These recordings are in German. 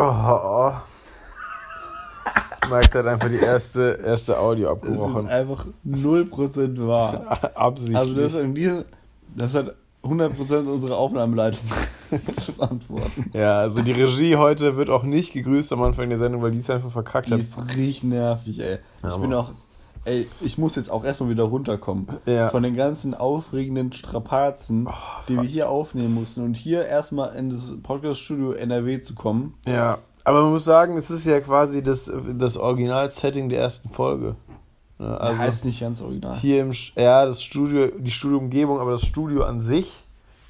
Oh. Max hat einfach die erste, erste Audio Das ist abgebrochen. einfach 0% wahr. Absichtlich. Also das, in diesem, das hat 100% unsere Aufnahmeleitung zu verantworten. ja, also die Regie heute wird auch nicht gegrüßt am Anfang der Sendung, weil die es einfach verkackt Die hat. ist richtig nervig, ey. Ja, ich bin Mann. auch, ey, ich muss jetzt auch erstmal wieder runterkommen. Ja. Von den ganzen aufregenden Strapazen, die wir hier aufnehmen mussten und hier erstmal in das Podcast-Studio NRW zu kommen. Ja, aber man muss sagen, es ist ja quasi das, das Original-Setting der ersten Folge. Ja, Also, also heißt nicht ganz original. hier im, ja, das Studio, die Studioumgebung, aber das Studio an sich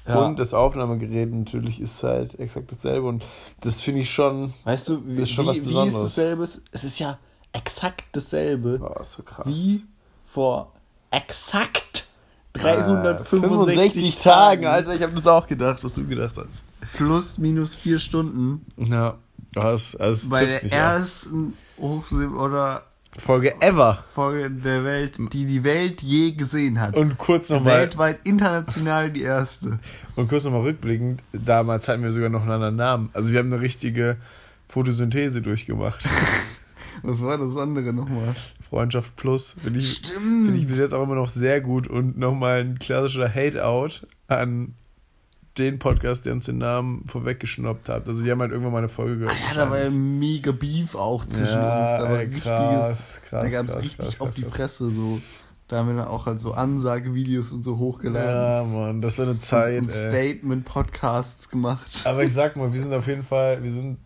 Ja. und das Aufnahmegerät natürlich ist halt exakt dasselbe und das finde ich schon, Weißt du, wie, ist schon wie, was wie ist Besonderes. dasselbe? Es ist ja exakt dasselbe oh, so krass. wie vor exakt Äh, 365 Tagen, Alter, ich habe das auch gedacht, was du gedacht hast. Plus minus vier Stunden Ja, das, es bei der ersten Hochsee oder Folge ever. Folge der Welt, die die Welt je gesehen hat. Und kurz nochmal Weltweit international die erste. und kurz noch mal rückblickend, damals hatten wir sogar noch einen anderen Namen. Also wir haben eine richtige Photosynthese durchgemacht. Was war das andere nochmal? Freundschaft Plus. Finde ich, Stimmt. finde ich bis jetzt auch immer noch sehr gut. Und nochmal ein klassischer Hate-Out an den Podcast, der uns den Namen vorweggeschnappt hat. Also die haben halt irgendwann mal eine Folge gehört. Ja, da war ja mega Beef auch zwischen Ja, uns. Da war ey, richtiges. krass, krass, da gab es richtig krass, auf die. Fresse so. Da haben wir dann auch halt so Ansagevideos und so hochgeladen. Ja, Mann, das war eine Zeit, und. Statement-Podcasts gemacht. Aber ich sag mal, wir sind auf jeden Fall, wir sind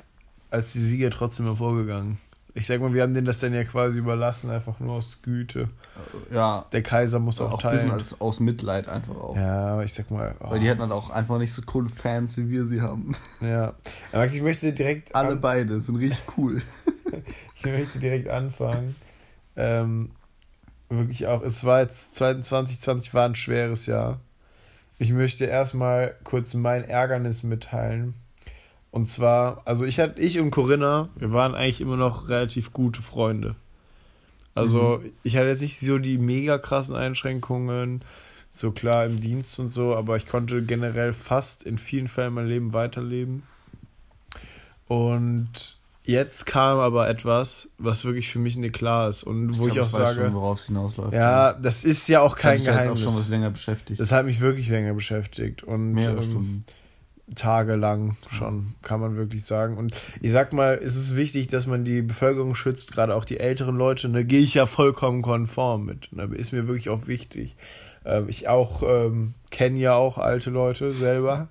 als die Sieger trotzdem hervorgegangen. Ich sag mal, wir haben denen das dann ja quasi überlassen, einfach nur aus Güte. Ja, Der Kaiser muss auch, auch ein bisschen teilen. als, aus Mitleid einfach auch. Ja, ich sag mal, oh, Weil die hatten halt auch einfach nicht so coole Fans, wie wir sie haben. ja. Max, ich möchte direkt Alle beide sind richtig cool. ich möchte direkt anfangen. Ähm, wirklich auch, es war jetzt 2020 war ein schweres Jahr. Ich möchte erstmal kurz mein Ärgernis mitteilen. Und zwar, also ich hatte, ich und Corinna, wir waren eigentlich immer noch relativ gute Freunde. Also ich hatte jetzt nicht so die mega krassen Einschränkungen, so klar im Dienst und so, aber ich konnte generell fast in vielen Fällen mein Leben weiterleben. Und jetzt kam aber etwas, was wirklich für mich nicht klar ist und wo ich, glaub, auch weiß sage, schon, worauf es hinausläuft. ja, das ist ja auch Das hat kein jetzt Geheimnis. auch schon was länger beschäftigt. Das hat mich wirklich länger beschäftigt und Mehrere ähm, Stunden. Tagelang schon, kann man wirklich sagen. Und ich sag mal, es ist wichtig, dass man die Bevölkerung schützt, gerade auch die älteren Leute. Da gehe ich ja vollkommen konform mit. Da ist mir wirklich auch wichtig. Ähm, ich auch ähm, kenne ja auch alte Leute selber.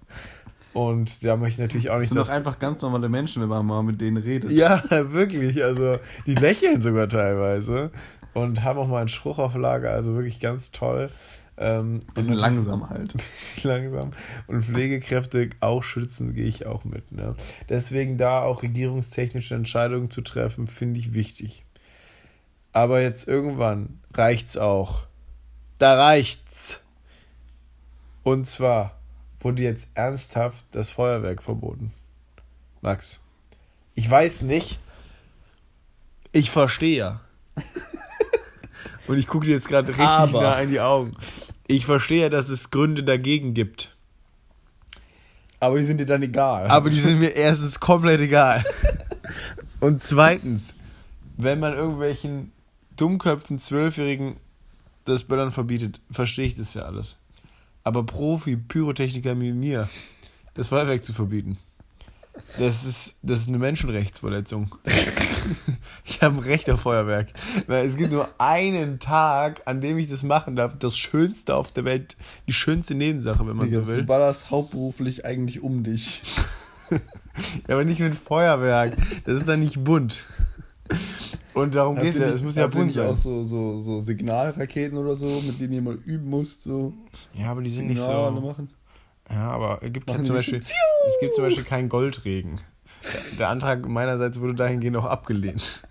Und da möchte ich natürlich auch Das nicht, sind doch einfach ganz normale Menschen, wenn man mal mit denen redet. Ja, wirklich. Also, die lächeln sogar teilweise und haben auch mal einen Spruch auf Lager. Also wirklich ganz toll. Ähm, sind langsam halt. langsam. Und Pflegekräfte auch schützen, gehe ich auch mit. Ne? Deswegen da auch regierungstechnische Entscheidungen zu treffen, finde ich wichtig. Aber jetzt irgendwann reicht's auch. Da reicht's. Und zwar wurde jetzt ernsthaft das Feuerwerk verboten. Max, ich weiß nicht. Ich verstehe ja. Und ich gucke dir jetzt gerade richtig Aber- nah in die Augen. Ich verstehe, dass es Gründe dagegen gibt. Aber die sind dir dann egal. Aber die sind mir erstens komplett egal. Und zweitens, wenn man irgendwelchen Dummköpfen, Zwölfjährigen das Böllern verbietet, verstehe ich das ja alles. Aber Profi-Pyrotechniker wie mir, das Feuerwerk zu verbieten, das ist, das ist eine Menschenrechtsverletzung. ich habe ein Recht auf Feuerwerk. Weil es gibt nur einen Tag, an dem ich das machen darf. Das Schönste auf der Welt, die schönste Nebensache, wenn man Digga, so will. Du ballerst hauptberuflich eigentlich um dich. Ja, aber nicht mit Feuerwerk. Das ist dann nicht bunt. Und darum geht's ihr ja. nicht- Es muss ja bunt nicht sein. auch so, so, so Signalraketen oder so, mit denen ihr mal üben musst, so Ja, aber die sind nicht Signale so. machen? Ja, aber es gibt zum nicht Beispiel, es gibt zum Beispiel keinen Goldregen. Der, Antrag meinerseits wurde dahingehend auch abgelehnt.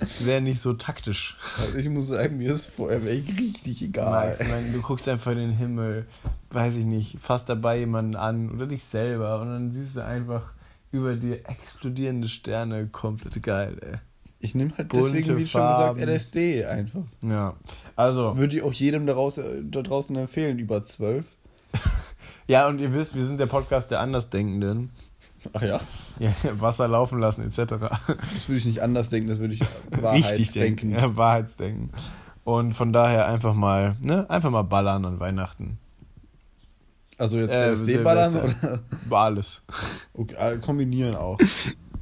Das wäre nicht so taktisch. Also ich muss sagen, mir ist Feuerwerk richtig egal. Max, ich meine, du guckst einfach in den Himmel, weiß ich nicht, fasst dabei jemanden an oder dich selber und dann siehst du einfach über dir explodierende Sterne, komplett geil, ey. Ich nehme halt Bunte deswegen, wie schon Farben. gesagt, LSD einfach. Ja, also, Würde ich auch jedem daraus, da draußen empfehlen, über zwölf. ja, und ihr wisst, wir sind der Podcast der Andersdenkenden. Ach ja? Ja, Wasser laufen lassen, etc. Das würde ich nicht anders denken, das würde ich Richtig denken. Ja, Wahrheitsdenken. Und von daher einfach mal, ne, einfach mal ballern an Weihnachten. Also jetzt Äh, LSD-Ballern oder? Alles. Okay, äh, kombinieren auch.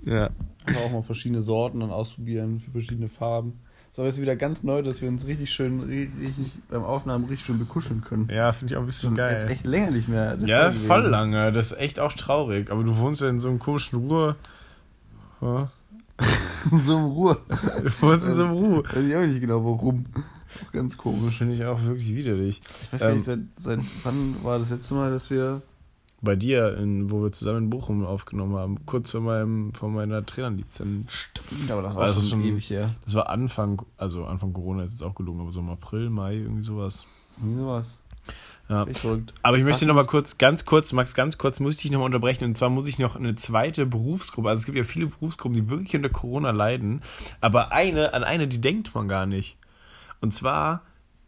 Ja. Einfach auch mal verschiedene Sorten dann ausprobieren für verschiedene Farben. So, jetzt wieder ganz neu, dass wir uns richtig schön, richtig beim Aufnahmen richtig schön bekuscheln können. Ja, finde ich auch ein bisschen geil. Jetzt echt länger nicht mehr. Ja, voll gewesen. lange. Das ist echt auch traurig. Aber du wohnst ja in so einem komischen Ruhe. Ja. so in Ruhe. Du wohnst in so einem Ruhe. Weiß ich auch nicht genau warum. Auch ganz komisch. Finde ich auch wirklich widerlich. Ich weiß gar Ähm, nicht, seit, seit wann war das letzte Mal, dass wir. Bei dir, in, wo wir zusammen in Bochum aufgenommen haben, kurz vor, meinem, vor meiner Trainerlizenz. Stimmt, aber das war Also schon- ewig her. Das war Anfang, also Anfang Corona ist jetzt auch gelungen, aber so im April, Mai, irgendwie sowas. Wie sowas. Ja. Aber ich möchte Was? noch mal kurz, ganz kurz, Max, ganz kurz, muss ich dich noch mal unterbrechen. Und zwar muss ich noch eine zweite Berufsgruppe, also es gibt ja viele Berufsgruppen, die wirklich unter Corona leiden, aber eine, an eine, die denkt man gar nicht. Und zwar,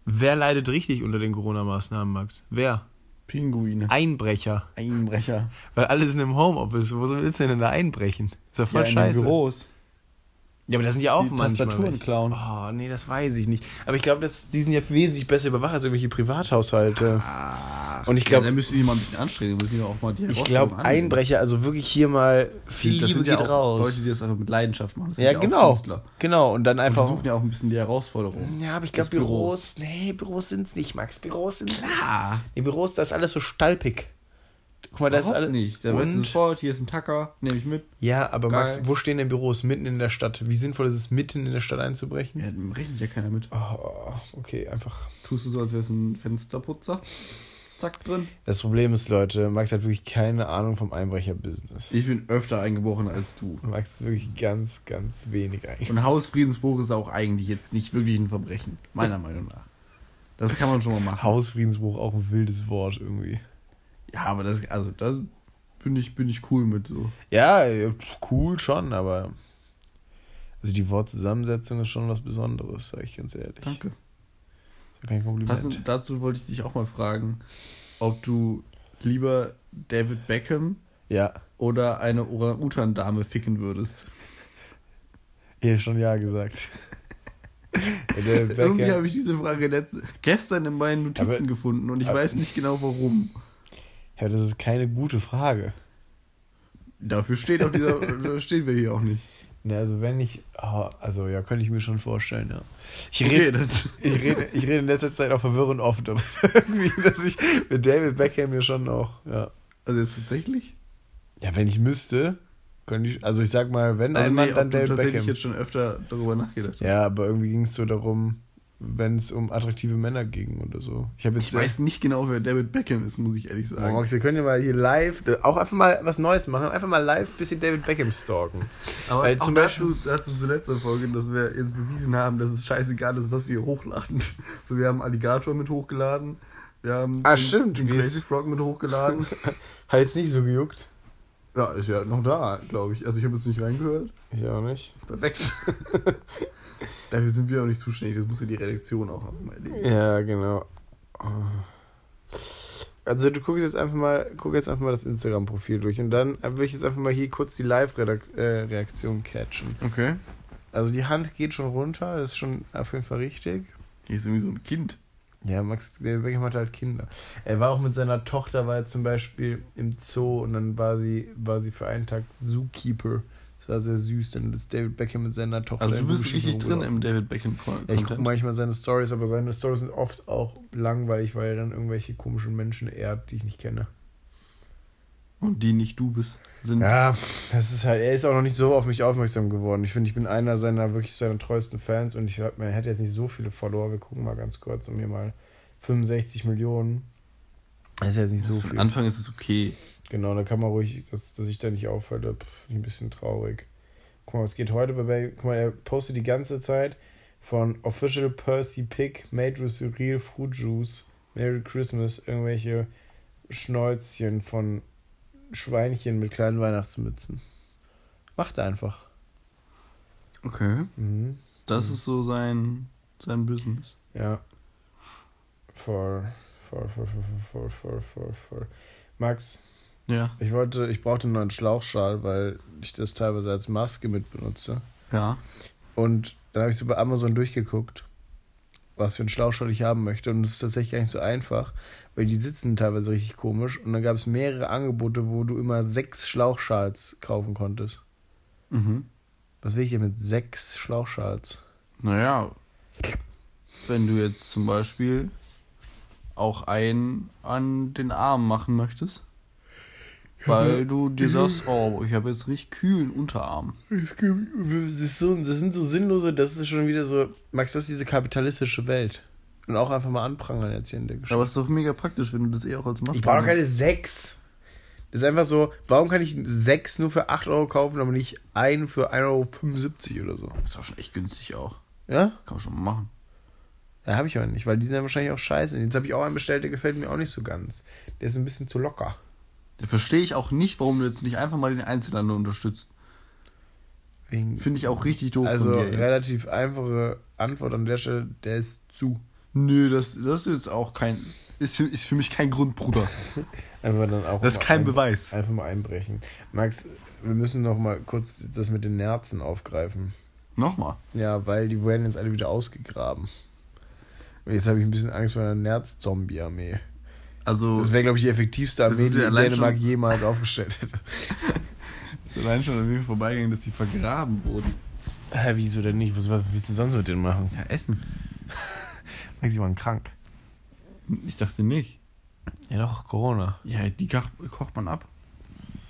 wer leidet richtig unter den Corona-Maßnahmen, Max? Wer? Pinguine. Einbrecher. Einbrecher. Weil alle sind im Homeoffice. Wo willst du denn da einbrechen? Ist doch voll ja, in scheiße. den Büros. Ja, aber das sind ja auch Die manchmal Tastaturen klauen. Oh, nee, das weiß ich nicht. Aber ich glaube, die sind ja wesentlich besser überwacht als irgendwelche Privathaushalte. Und ich glaube, ja, da müssen die mal ein bisschen anstrengen, müssen die auch mal die ich glaube. Einbrecher, also wirklich hier mal viel das Liebe sind ja geht auch raus. Leute, die das einfach mit Leidenschaft machen. Ja, genau. Künstler. Genau, und dann Und einfach. versuchen ja auch ein bisschen die Herausforderung. Ja, aber ich glaube, Büros. Büros, nee, Büros sind's nicht, Max. Büros sind's nicht. Ah, Nee, Büros, das ist alles so stalpig. Guck mal, das ist alles. nicht. Da weißt du Und? sofort, hier ist ein Tacker, nehme ich mit. Ja, aber Geil. Max, wo stehen denn Büros? Mitten in der Stadt. Wie sinnvoll ist es, mitten in der Stadt einzubrechen? Ja, dann rechnet ja keiner mit. Oh, okay, einfach. Tust du so, als wäre es ein Fensterputzer. Zack, drin. Das Problem ist, Leute, Max hat wirklich keine Ahnung vom Einbrecher-Business. Ich bin öfter eingebrochen als du. Max ist wirklich ganz, ganz wenig eigentlich. Und Hausfriedensbruch ist auch eigentlich jetzt nicht wirklich ein Verbrechen. Meiner Meinung nach. Das kann man schon mal machen. Hausfriedensbruch auch ein wildes Wort irgendwie. Ja, aber das, also, da bin ich, bin ich cool mit so. Ja, cool schon, aber. Also die Wortzusammensetzung ist schon was Besonderes, sag ich ganz ehrlich. Danke. Das ist kein Kompliment. Hast dazu wollte ich dich auch mal fragen, ob du lieber David Beckham ja, oder eine Orang-Utan-Dame ficken würdest. ich habe schon ja gesagt. Irgendwie habe ich diese Frage letzte, gestern in meinen Notizen Aber- gefunden und ich weiß nicht genau warum. Ja, das ist keine gute Frage. Dafür steht auf dieser, stehen wir hier auch nicht. Ne, also wenn ich, ah, also ja, könnte ich mir schon vorstellen, ja. Ich rede, ich rede, ich rede in letzter Zeit auch verwirrend oft darüber, irgendwie, dass ich mit David Beckham mir schon auch, ja. also jetzt tatsächlich? Ja, wenn ich müsste, könnte ich, also ich sag mal, wenn Also ein Mann, nee, dann David Beckham. jetzt schon öfter darüber nachgedacht hast. Ja, aber irgendwie ging es so darum, wenn es um attraktive Männer ging oder so. Ich habe jetzt Ich weiß nicht genau, wer David Beckham ist, muss ich ehrlich Oh, sagen. Max, wir können ja mal hier live, äh, auch einfach mal was Neues machen, einfach mal live ein bisschen David Beckham stalken. Aber Weil auch zum dazu, dazu zur letzten Folge, dass wir jetzt bewiesen haben, dass es scheißegal ist, was wir hochladen. So, wir haben Alligator mit hochgeladen. Wir haben Ah, den, stimmt. den Crazy Frog mit hochgeladen. Hat jetzt nicht so gejuckt. ja, ist ja noch da, glaube ich. Also ich habe jetzt nicht reingehört. Ich auch nicht. Perfekt. Dafür sind wir auch nicht zuständig. Das muss ja die Redaktion auch haben. Ja, genau. Also du guckst jetzt einfach mal, guck jetzt einfach mal das Instagram-Profil durch und dann will ich jetzt einfach mal hier kurz die Live-Reaktion catchen. Okay. Also die Hand geht schon runter, das ist schon auf jeden Fall richtig. Hier ist irgendwie so ein Kind. Ja, Max der Beckham hat halt Kinder. Er war auch mit seiner Tochter, war er zum Beispiel im Zoo und dann war sie, war sie für einen Tag Zookeeper. Das war sehr süß, dann ist David Beckham mit seiner Tochter. Also du bist richtig drin im David Beckham Ja, ich gucke Content. manchmal seine Stories, aber seine Stories sind oft auch langweilig, weil er dann irgendwelche komischen Menschen ehrt, die ich nicht kenne. Und die nicht du bist, sind. Ja, das ist halt, er ist auch noch nicht so auf mich aufmerksam geworden. Ich finde, ich bin einer seiner wirklich seiner treuesten Fans und ich er hätte jetzt nicht so viele Follower. Wir gucken mal ganz kurz um hier mal 65 Millionen. Das ist jetzt nicht so Für den viel. Anfang ist es okay. Genau, da kann man ruhig, dass, dass ich da nicht aufhöre, bin ein bisschen traurig. Guck mal, was geht heute bei Baby? Guck mal, er postet die ganze Zeit von Official Percy Pick, Made with Real Fruit Juice, Merry Christmas, irgendwelche Schnäuzchen von Schweinchen mit kleinen Weihnachtsmützen. Macht einfach. Okay. Mhm. Das mhm. ist so sein, sein Business. Ja. Voll, voll, voll, voll, voll, voll, voll, voll. Max, ja. Ich wollte, ich brauchte einen neuen Schlauchschal, weil ich das teilweise als Maske mit benutze. Ja. Und dann habe ich so bei Amazon durchgeguckt, was für einen Schlauchschal ich haben möchte. Und es ist tatsächlich gar nicht so einfach, weil die sitzen teilweise richtig komisch. Und dann gab es mehrere Angebote, wo du immer sechs Schlauchschals kaufen konntest. Mhm. Was will ich denn mit sechs Schlauchschals? Naja, wenn du jetzt zum Beispiel auch einen an den Arm machen möchtest, weil du dir sagst, oh, ich habe jetzt richtig kühlen Unterarm. Das, ist so, das sind so sinnlose, das ist schon wieder so, Max, das ist diese kapitalistische Welt. Und auch einfach mal anprangern jetzt hier in der Geschichte. Aber es ist doch mega praktisch, wenn du das eh auch als Maske Ich brauche doch keine benutzt. sechs. Das ist einfach so, warum kann ich sechs nur für 8 Euro kaufen, aber nicht einen für 1,75 Euro oder so? Das ist doch schon echt günstig auch. Ja? Kann man schon mal machen. Ja, habe ich aber nicht, weil die sind ja wahrscheinlich auch scheiße. Jetzt habe ich auch einen bestellt, der gefällt mir auch nicht so ganz. Der ist ein bisschen zu locker. Verstehe ich auch nicht, warum du jetzt nicht einfach mal den Einzelhandel unterstützt. Finde ich auch richtig doof also relativ einfache Antwort an der Stelle, der ist zu. Nö, das, das ist jetzt auch kein. Ist für, ist für mich kein Grund, Bruder. Einfach dann auch Das ist kein ein- Beweis. Einfach mal einbrechen. Max, wir müssen noch mal kurz das mit den Nerzen aufgreifen. Nochmal. Ja, weil die werden jetzt alle wieder ausgegraben. Und jetzt habe ich ein bisschen Angst vor einer Nerz-Zombie-Armee. Also, Das wäre, glaube ich, die effektivste Das Armee, die ja Dänemark jemals aufgestellt hätte. ist allein schon an mir vorbeigegangen, dass die vergraben wurden. Hä, wieso denn nicht? Was, was willst du sonst mit denen machen? Ja, essen. Max, die waren krank. Ich dachte nicht. Ja doch, Corona. Ja, die koch, kocht man ab.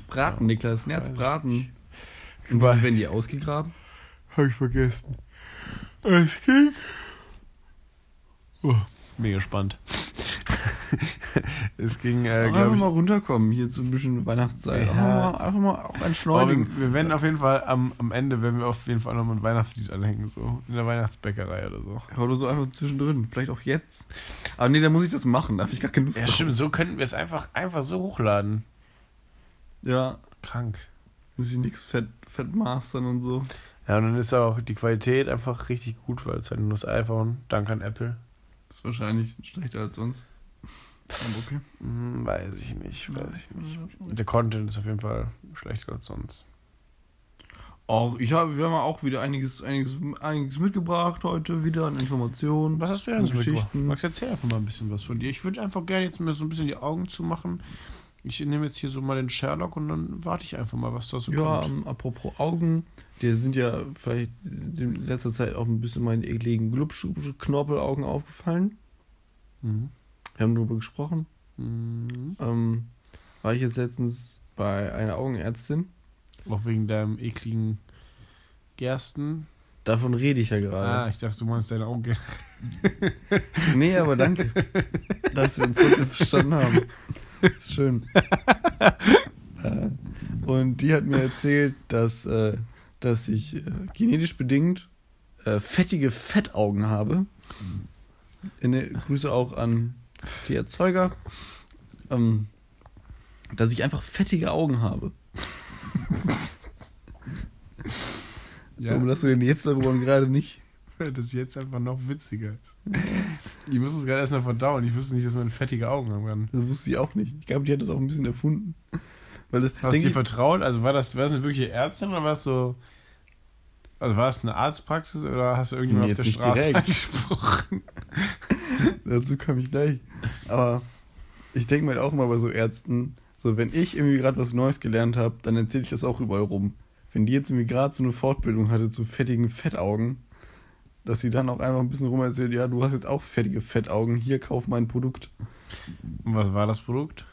Braten, Niklas, Nerzbraten. Und Weil- wieso werden die ausgegraben? Habe ich vergessen. Es ging. Oh, mega spannend. es ging, äh, einfach ich. mal runterkommen, hier zu ein bisschen Weihnachtszeit. Ja. Einfach, mal, einfach mal auch entschleunigen. wir, wir werden auf jeden Fall am, am Ende, werden wir auf jeden Fall noch mal ein Weihnachtslied anhängen, so in der Weihnachtsbäckerei oder so. Oder so einfach zwischendrin. Vielleicht auch jetzt. Aber nee, dann muss ich das machen. Da habe ich gar keine Lust Ja, drauf. stimmt, so könnten wir es einfach, einfach so hochladen. Ja, Krank. muss ich nichts fett, fett mastern und so. Ja, und dann ist auch die Qualität einfach richtig gut, weil es halt nur das iPhone, dank an Apple. Ist wahrscheinlich schlechter als sonst. Okay. Hm, weiß ich nicht, weiß ich nicht. Der Content ist auf jeden Fall schlechter als sonst. Auch, ich habe, wir haben auch wieder einiges, einiges, einiges mitgebracht heute wieder an Informationen. Was hast du denn so Geschichten. mitgebracht? Max, erzähl einfach mal ein bisschen was von dir. Ich würde einfach gerne jetzt mir so ein bisschen die Augen zumachen. Ich nehme jetzt hier so mal den Sherlock und dann warte ich einfach mal, was da so Ja, kommt. ähm, apropos Augen, die sind ja vielleicht in letzter Zeit auch ein bisschen meine ekligen Glubsch-Knorpelaugen aufgefallen. Mhm. Wir haben darüber gesprochen. Mhm. Ähm, war ich jetzt letztens bei einer Augenärztin. Auch wegen deinem ekligen Gersten. Davon rede ich ja Ah, gerade. ich dachte, du meinst deine Augen. Nee, aber danke, dass wir uns trotzdem verstanden haben. Ist schön. Äh, Und die hat mir erzählt, dass, äh, dass ich äh, genetisch bedingt fettige Fettaugen habe. Eine Grüße auch an die Erzeuger. Ähm, dass ich einfach fettige Augen habe. Warum lachst du denn jetzt darüber und gerade nicht? Weil das jetzt einfach noch witziger ist. Ich muss es gerade erstmal verdauen. Ich wusste nicht, dass man fettige Augen haben kann. Das wusste ich auch nicht. Ich glaube, die hat das auch ein bisschen erfunden. Weil das, Hast du dir vertraut? Also war das, war das eine wirkliche Ärztin oder war es so. Also war es eine Arztpraxis oder hast du irgendjemand Nee, auf der Straße direkt. angesprochen? Dazu komme ich gleich. Aber ich denke mir halt auch mal bei so Ärzten, so wenn ich irgendwie gerade was Neues gelernt habe, dann erzähle ich das auch überall rum. Wenn die jetzt irgendwie gerade so eine Fortbildung hatte zu fettigen Fettaugen, dass sie dann auch einfach ein bisschen rum erzählt, ja, du hast jetzt auch fettige Fettaugen, hier kauf mein Produkt. Und was war das Produkt?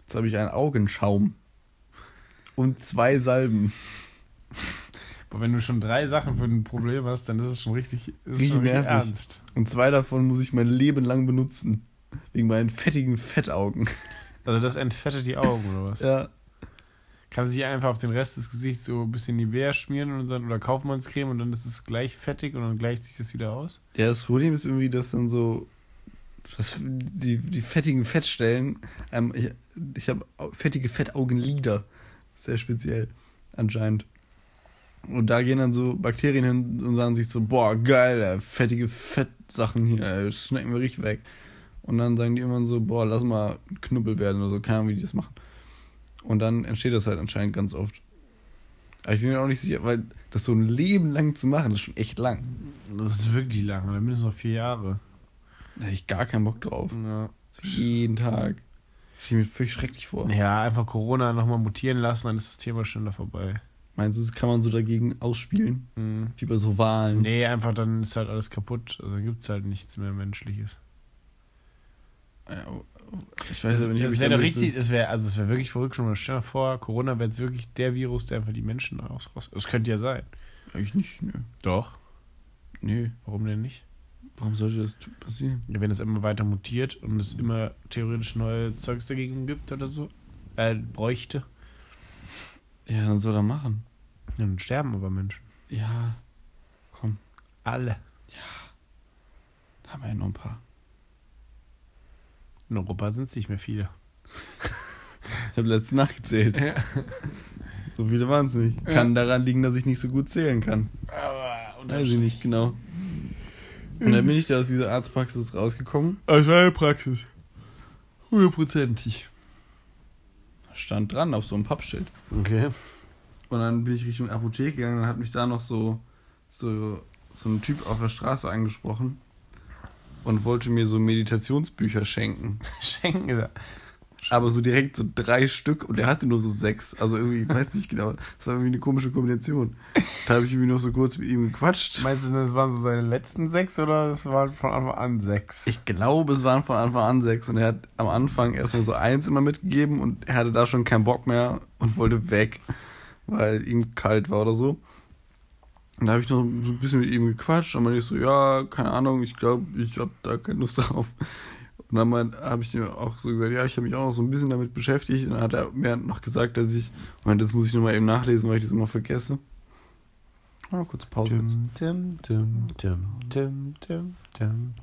Jetzt habe ich einen Augenschaum und zwei Salben. Aber wenn du schon drei Sachen für ein Problem hast, dann ist es schon richtig, ist Richtig schon richtig nervig. ernst. Und zwei davon muss ich mein Leben lang benutzen. Wegen meinen fettigen Fettaugen. Also das entfettet die Augen oder was? Ja. Kann sich einfach auf den Rest des Gesichts so ein bisschen Nivea schmieren und dann, oder Kaufmannscreme und dann ist es gleich fettig und dann gleicht sich das wieder aus? Ja, das Problem ist irgendwie, dass dann so das, die, die fettigen Fettstellen, ähm, ich, ich habe fettige Fettaugenlider. Sehr speziell, anscheinend. Und da gehen dann so Bakterien hin und sagen sich so, boah, geil, fettige Fettsachen hier, schmecken wir richtig weg. Und dann sagen die immer so, boah, lass mal Knubbel werden oder so, keine Ahnung, wie die das machen. Und dann entsteht das halt anscheinend ganz oft. Aber ich bin mir auch nicht sicher, weil das so ein Leben lang zu machen, das ist schon echt lang. Das ist wirklich lang, oder mindestens noch vier Jahre. Da hätte ich gar keinen Bock drauf. Ja. Jeden Tag. Stell mir völlig schrecklich vor. Ja, einfach Corona nochmal mutieren lassen, dann ist das Thema schneller vorbei. Meinst du, das kann man so dagegen ausspielen? Mhm. Wie bei so Wahlen? Nee, einfach dann ist halt alles kaputt. Also dann gibt es halt nichts mehr Menschliches. Ja, Ich weiß aber nicht, ob das ich wäre richtig, es wäre, also es wäre wirklich verrückt schon mal. Stell dir vor, Corona wäre jetzt wirklich der Virus, der einfach die Menschen raus. Das könnte ja sein. Eigentlich nicht, nö. Doch. Nö. Warum denn nicht? Warum sollte das passieren? Ja, wenn es immer weiter mutiert und es immer theoretisch neue Zeugs dagegen gibt oder so, äh, bräuchte, Ja, dann soll er machen. Dann sterben aber Menschen. Ja. Komm, Alle. da haben wir ja noch ein paar. In Europa sind es nicht mehr viele. Ich habe letztens nachgezählt. So viele waren es nicht. Kann daran liegen, dass ich nicht so gut zählen kann. Aber Weiß ich nicht genau. Und dann bin ich da aus dieser Arztpraxis rausgekommen. Das war eine Praxis. Hundertprozentig. Stand dran auf so einem Pappschild. Okay. Und dann bin ich Richtung Apotheke gegangen und hat mich da noch so, so, so ein Typ auf der Straße angesprochen und wollte mir so Meditationsbücher schenken. Schenken da. Aber so direkt so drei Stück und er hatte nur so sechs. Also irgendwie, ich weiß nicht genau. Das war irgendwie eine komische Kombination. Da habe ich irgendwie noch so kurz mit ihm gequatscht. Meinst du, das waren so seine letzten sechs oder das waren von Anfang an sechs? Ich glaube, es waren von Anfang an sechs und er hat am Anfang erstmal so eins immer mitgegeben und er hatte da schon keinen Bock mehr und wollte weg, weil ihm kalt war oder so. Und da habe ich noch so ein bisschen mit ihm gequatscht und meinte ich so, ja, keine Ahnung, ich glaube, ich habe da keine Lust drauf. Und dann habe ich ihm auch so gesagt, ja, ich habe mich auch noch so ein bisschen damit beschäftigt. Und dann hat er mir noch gesagt, dass ich, meinte, das muss ich nochmal eben nachlesen, weil ich das immer vergesse. Ah, kurz Pause. jetzt. Dim, dim, dim, dim, dim, dim, dim,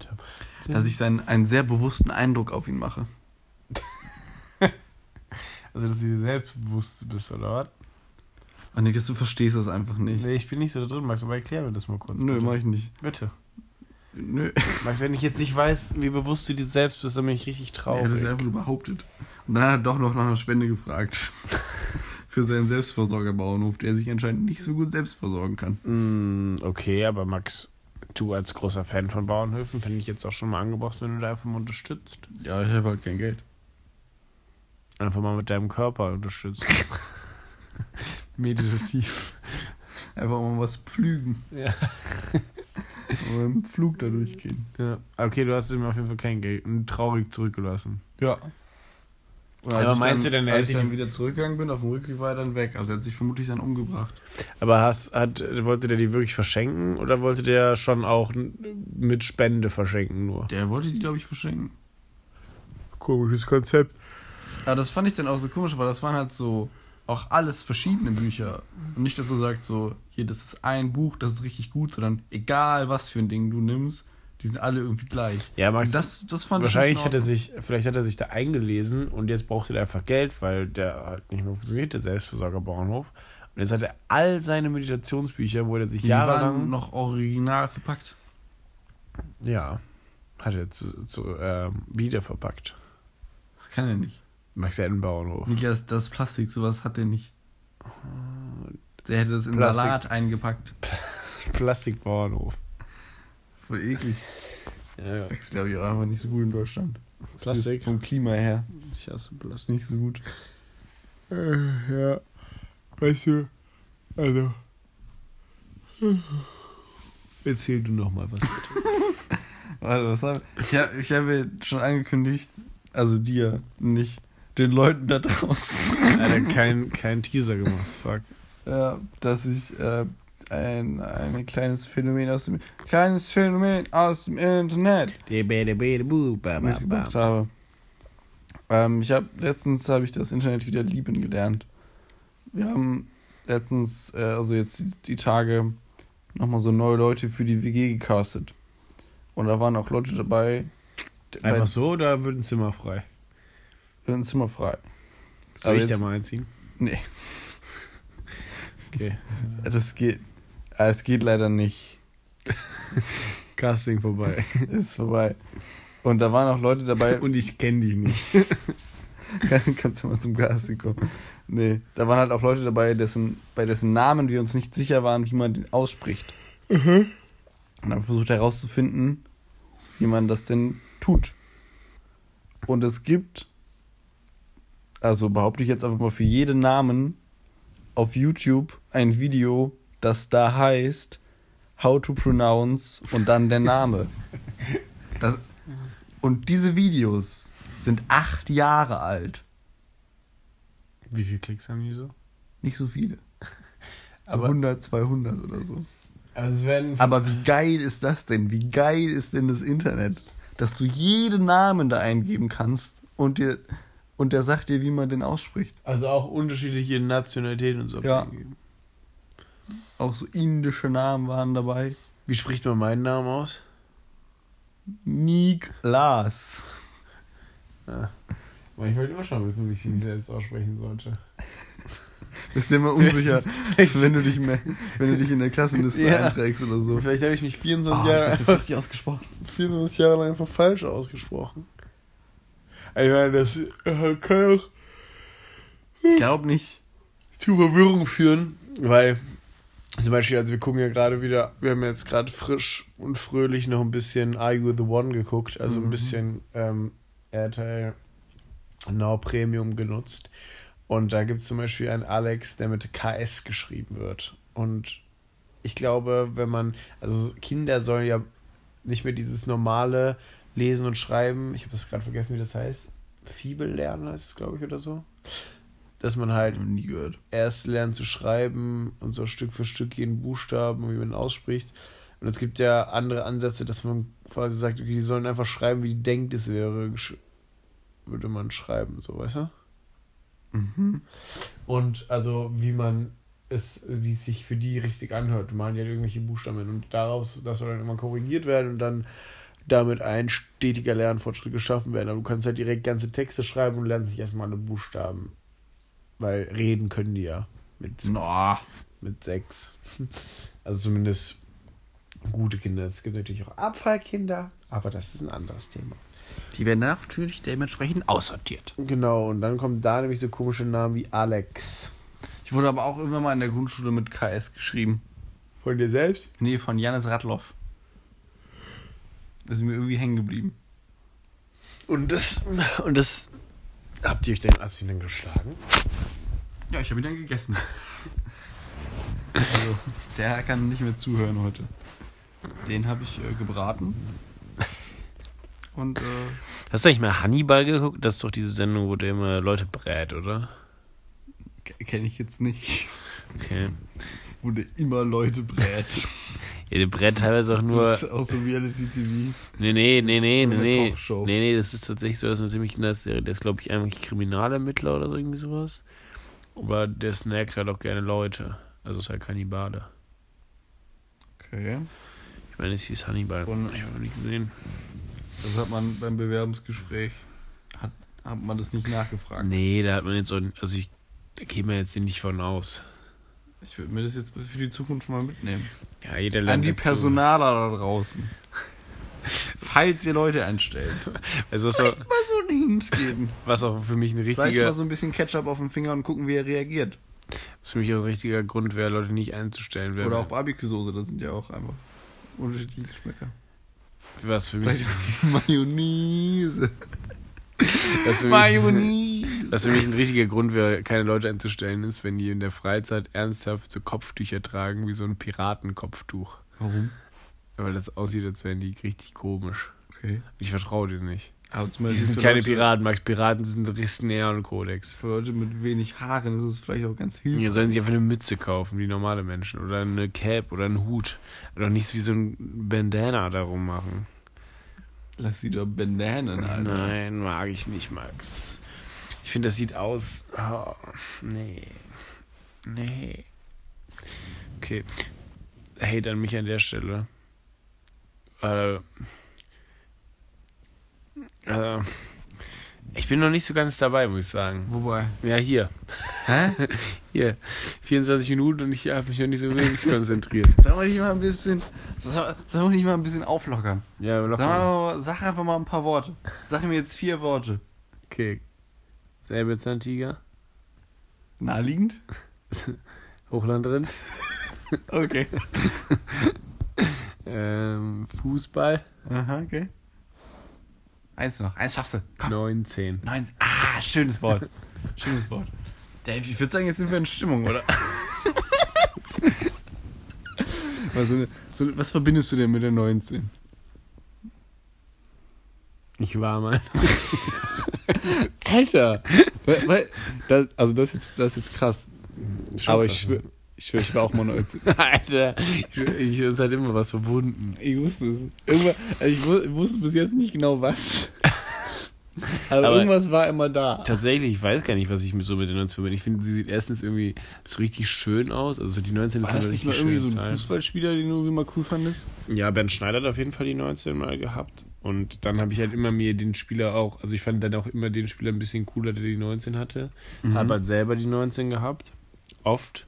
dim. Dass ich seinen, einen sehr bewussten Eindruck auf ihn mache. Also, dass du dir selbstbewusst bist, oder was? Und Niklas, du verstehst das einfach nicht. Nee, ich bin nicht so da drin, Max, aber erklär mir das mal kurz. Nö, bitte. mach ich nicht. Bitte. Nö. Max, wenn ich jetzt nicht weiß, wie bewusst du dir selbst bist, dann bin ich richtig Er traurig. hat es einfach nur behauptet. Und dann hat er doch noch nach einer Spende gefragt. Für seinen Selbstversorgerbauernhof, der sich anscheinend nicht so gut selbst versorgen kann. Mm, okay, aber Max, du als großer Fan von Bauernhöfen, finde ich jetzt auch schon mal angebracht, wenn du da einfach mal unterstützt. Ja, ich habe halt kein Geld. Einfach mal mit deinem Körper unterstützt. Meditativ. Einfach mal was pflügen. Ja. Oder im Flug da durchgehen. ja. Okay, du hast ihm auf jeden Fall kein Geld und traurig zurückgelassen. Ja. Und Aber meinst dann, du denn, als ich dann wieder zurückgegangen bin, auf dem Rückweg war er dann weg. Also er hat sich vermutlich dann umgebracht. Aber hast, hat, wollte der die wirklich verschenken oder wollte der schon auch mit Spende verschenken nur? Der wollte die, glaube ich, verschenken. Komisches Konzept. Aber das fand ich dann auch so komisch, weil das waren halt so auch alles verschiedene Bücher. Und nicht, dass du sagst, so, hier, das ist ein Buch, das ist richtig gut, sondern egal was für ein Ding du nimmst, die sind alle irgendwie gleich. Ja, Max, das, das fand wahrscheinlich ich hat er sich, vielleicht hat er sich da eingelesen und jetzt brauchte er einfach Geld, weil der halt nicht mehr funktioniert, der Selbstversorgerbauernhof. Und jetzt hat er all seine Meditationsbücher, wo er sich. Die waren jahrelang. noch original verpackt. Ja. Hat er zu, zu, ähm, wiederverpackt. Das kann er nicht. Max er einen Bauernhof. Niklas, das Plastik, sowas hat er nicht. Der hätte das in Plastik. Salat eingepackt. Plastikbauernhof. Voll eklig. Ja, Das wächst, glaube ich, auch einfach nicht so gut in Deutschland. Plastik. Vom Klima her. Ich hasse Ist Plastik. nicht so gut. Ja. Weißt du, also. Erzähl du noch mal was. Warte, was hab ich? Hab, ich habe schon angekündigt, also dir, nicht den Leuten da draußen, Alter, kein, kein Teaser gemacht, fuck. ja, dass ich äh, ein, ein kleines Phänomen aus dem kleines Phänomen aus dem Internet mitgebracht habe. Ähm, ich habe letztens habe ich das Internet wieder lieben gelernt. Wir haben letztens, äh, also jetzt die, die Tage, nochmal so neue Leute für die WG gecastet. Und da waren auch Leute dabei. bei- Einfach so oder wird ein Zimmer frei? Ein Zimmer frei. Soll Aber ich da jetzt- mal einziehen? Nee, Okay. das geht. Es geht leider nicht. Casting vorbei. Ist vorbei. Und da waren auch Leute dabei. Und ich kenne dich nicht. Kann, kannst du mal zum Casting kommen. Nee, da waren halt auch Leute dabei, dessen, bei dessen Namen wir uns nicht sicher waren, wie man den ausspricht. Und dann versucht herauszufinden, wie man das denn tut. Und es gibt, also behaupte ich jetzt einfach mal für jeden Namen auf YouTube ein Video, das da heißt How to Pronounce und dann der Name. Das, und diese Videos sind acht Jahre alt. Wie viele Klicks haben die so? Nicht so viele. So Aber- 100, 200 oder so. Also. Aber wie geil ist das denn? Wie geil ist denn das Internet? Dass du jeden Namen da eingeben kannst und dir und der sagt dir, wie man den ausspricht. Also auch unterschiedliche Nationalitäten und so. Ja. Auch so indische Namen waren dabei. Wie spricht man meinen Namen aus? Niklas. Ja. Aber ich wollte immer schon wissen, wie ich ihn selbst aussprechen sollte. Bist dir immer unsicher, wenn du dich mehr, wenn du dich in der Klassenliste Ja. einträgst oder so. Vielleicht habe ich mich 24 Oh, Jahre das ist einfach richtig ausgesprochen. 24 Jahre lang einfach falsch ausgesprochen. Ich meine, das äh, kann auch Ich glaube nicht. zu Verwirrung führen, weil zum Beispiel, also wir gucken ja gerade wieder, wir haben jetzt gerade frisch und fröhlich noch ein bisschen Are You the One geguckt, also ein Mhm. bisschen ähm, RTL Now Premium genutzt. Und da gibt es zum Beispiel einen Alex, der mit KS geschrieben wird. Und ich glaube, wenn man, also Kinder sollen ja nicht mehr dieses normale Lesen und Schreiben, ich habe das gerade vergessen, wie das heißt, Fibel lernen heißt es, glaube ich, oder so. Dass man halt Nie gehört. erst lernt zu schreiben und so Stück für Stück jeden Buchstaben wie man ausspricht. Und es gibt ja andere Ansätze, dass man quasi sagt, okay, die sollen einfach schreiben, wie die denkt, es wäre, würde man schreiben, so, weißt du? Mhm. Und also, wie man es, wie es sich für die richtig anhört. Die malen ja irgendwelche Buchstaben und daraus, das soll dann immer korrigiert werden und dann damit ein stetiger Lernfortschritt geschaffen werden. Aber du kannst halt direkt ganze Texte schreiben und lernst nicht erstmal alle Buchstaben. Weil reden können die ja mit No. mit sechs. Also zumindest gute Kinder. Es gibt natürlich auch Abfallkinder, aber das ist ein anderes Thema. Die werden natürlich dementsprechend aussortiert. Genau, und dann kommen da nämlich so komische Namen wie Alex. Ich wurde aber auch immer mal in der Grundschule mit KS geschrieben. Von dir selbst? Nee, von Janis Radloff. Das ist mir irgendwie hängen geblieben. Und das, und das, habt ihr euch denn, hast du ihn denn geschlagen? Ja, ich habe ihn dann gegessen. also, der kann nicht mehr zuhören heute. Den habe ich äh, gebraten. Und äh, Hast du eigentlich mal Hannibal geguckt? Das ist doch diese Sendung, wo der immer Leute brät, oder? kenne ich jetzt nicht. Okay. Wo der immer Leute brät. Der brät teilweise auch nur. Das ist auch so Reality-TV. Nee, nee, nee, nee, nee, nee. Kochshow. Nee, nee, das ist tatsächlich so, das ist eine ziemlich nice Serie. Der ist, glaube ich, eigentlich Kriminalermittler oder so irgendwie sowas. Aber der snackt halt auch gerne Leute. Also ist halt Kannibale. Okay. Ich meine, es hieß Hannibal. Und- ich habe noch nicht gesehen. Das hat man beim Bewerbungsgespräch, hat, hat man das nicht nachgefragt. Nee, da hat man jetzt so, also ich, da geht man jetzt nicht von aus. Ich würde mir das jetzt für die Zukunft mal mitnehmen. Ja, jeder An lernt die dazu. Personaler da draußen. Falls ihr Leute einstellt. Also was auch, Mal so einen Hints geben. was auch für mich ein Vielleicht richtiger, mal so ein bisschen Ketchup auf den Finger und gucken, wie er reagiert. was für mich auch ein richtiger Grund wäre, Leute nicht einzustellen. Oder auch Barbecue-Soße, das sind ja auch einfach unterschiedliche Geschmäcker. was für mich, Vielleicht Mayonnaise. Mayonnaise. Was für mich ein richtiger Grund wäre, keine Leute einzustellen, ist, wenn die in der Freizeit ernsthaft so Kopftücher tragen, wie so ein Piratenkopftuch. Warum? Weil das aussieht, als wären die richtig komisch. Okay. Ich vertraue denen nicht. Aber Die sind keine Leute, Piraten, Max. Piraten sind Risneer und Kodex. Für Leute mit wenig Haaren ist es vielleicht auch ganz hilfreich. sollen sie einfach eine Mütze kaufen, wie normale Menschen. Oder eine Cap oder einen Hut. Oder nichts wie so ein Bandana darum machen. Lass sie doch Bananen, Alter. Nein, mag ich nicht, Max. Ich finde, das sieht aus. Oh, nee. Nee. Okay. Hate an mich an der Stelle. Äh, äh, ich bin noch nicht so ganz dabei, muss ich sagen. Wobei? Ja, hier. Hä? Hier. 24 Minuten und ich habe mich noch nicht so wirklich konzentriert. Sag mal nicht mal ein bisschen. Sag mal nicht mal ein bisschen auflockern. Ja, noch Sag, mal, sag einfach mal ein paar Worte. Sag mir jetzt vier Worte. Okay. Säbelzahntiger. Naheliegend? Hochlandrind. Okay. ähm, Fußball. Aha, okay. Eins noch. Eins schaffst du. Komm. 19. Nein. Ah, schönes Wort. schönes Wort. Ja, ich würde sagen, jetzt sind wir in Stimmung, oder? So eine, so, eine- was verbindest du denn mit der 19? Ich war mal. Alter! weil, weil, das, also das ist, jetzt, das ist jetzt krass. Aber ich schwöre, ich, schwör, ich war auch mal 19. Alter, ich, ich, uns hat immer was verbunden. Ich wusste es. Irgendwann, also ich wu- wusste bis jetzt nicht genau was. Aber, Aber- irgendwas war immer da. Tatsächlich, ich weiß gar nicht, was ich mit so mit den 19 verbinde. Ich finde, sie sieht erstens irgendwie so richtig schön aus. Also die 19 War ist das nicht mal irgendwie so ein. Fußballspieler, den du irgendwie mal cool fandest? Ja, Bernd Schneider hat auf jeden Fall die 19 mal gehabt. Und dann habe ich halt immer mir den Spieler auch, also ich fand dann auch immer den Spieler ein bisschen cooler, der die 19 hatte. Mhm. Habe halt selber die 19 gehabt. Oft.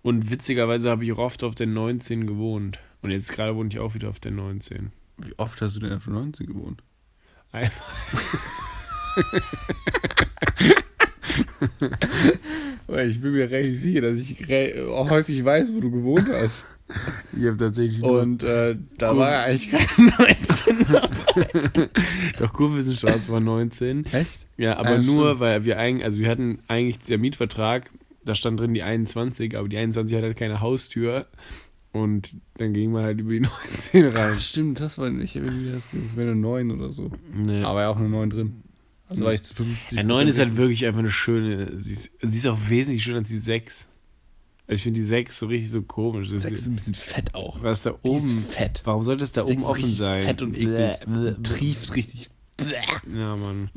Und witzigerweise habe ich auch oft auf der 19 gewohnt. Und jetzt gerade wohne ich auch wieder auf der 19. Wie oft hast du denn auf der 19 gewohnt? Einmal. Ich bin mir relativ sicher, dass ich häufig weiß, wo du gewohnt hast. Ich habe tatsächlich Und äh, da Cool. war ja eigentlich kein 19 Doch, Kurwissenschaft war 19. Echt? Ja, aber Ja, nur, stimmt. weil wir eigentlich, also wir hatten eigentlich der Mietvertrag, da stand drin die 21, aber die 21 hat halt keine Haustür. Und dann ging man halt über die 19 rein. Stimmt, das war nicht, das wäre eine 9 oder so. Nee. Aber ja auch eine 9 drin. Also war ich zu 50. Der 9 ist halt wirklich einfach eine schöne, sie ist, sie ist auch wesentlich schöner als die 6. Also ich finde die 6 so richtig so komisch. Das 6 ist ein bisschen fett auch. was da oben, fett. warum sollte es da oben offen sein? Fett und eklig. Trieft richtig. Ja, Mann.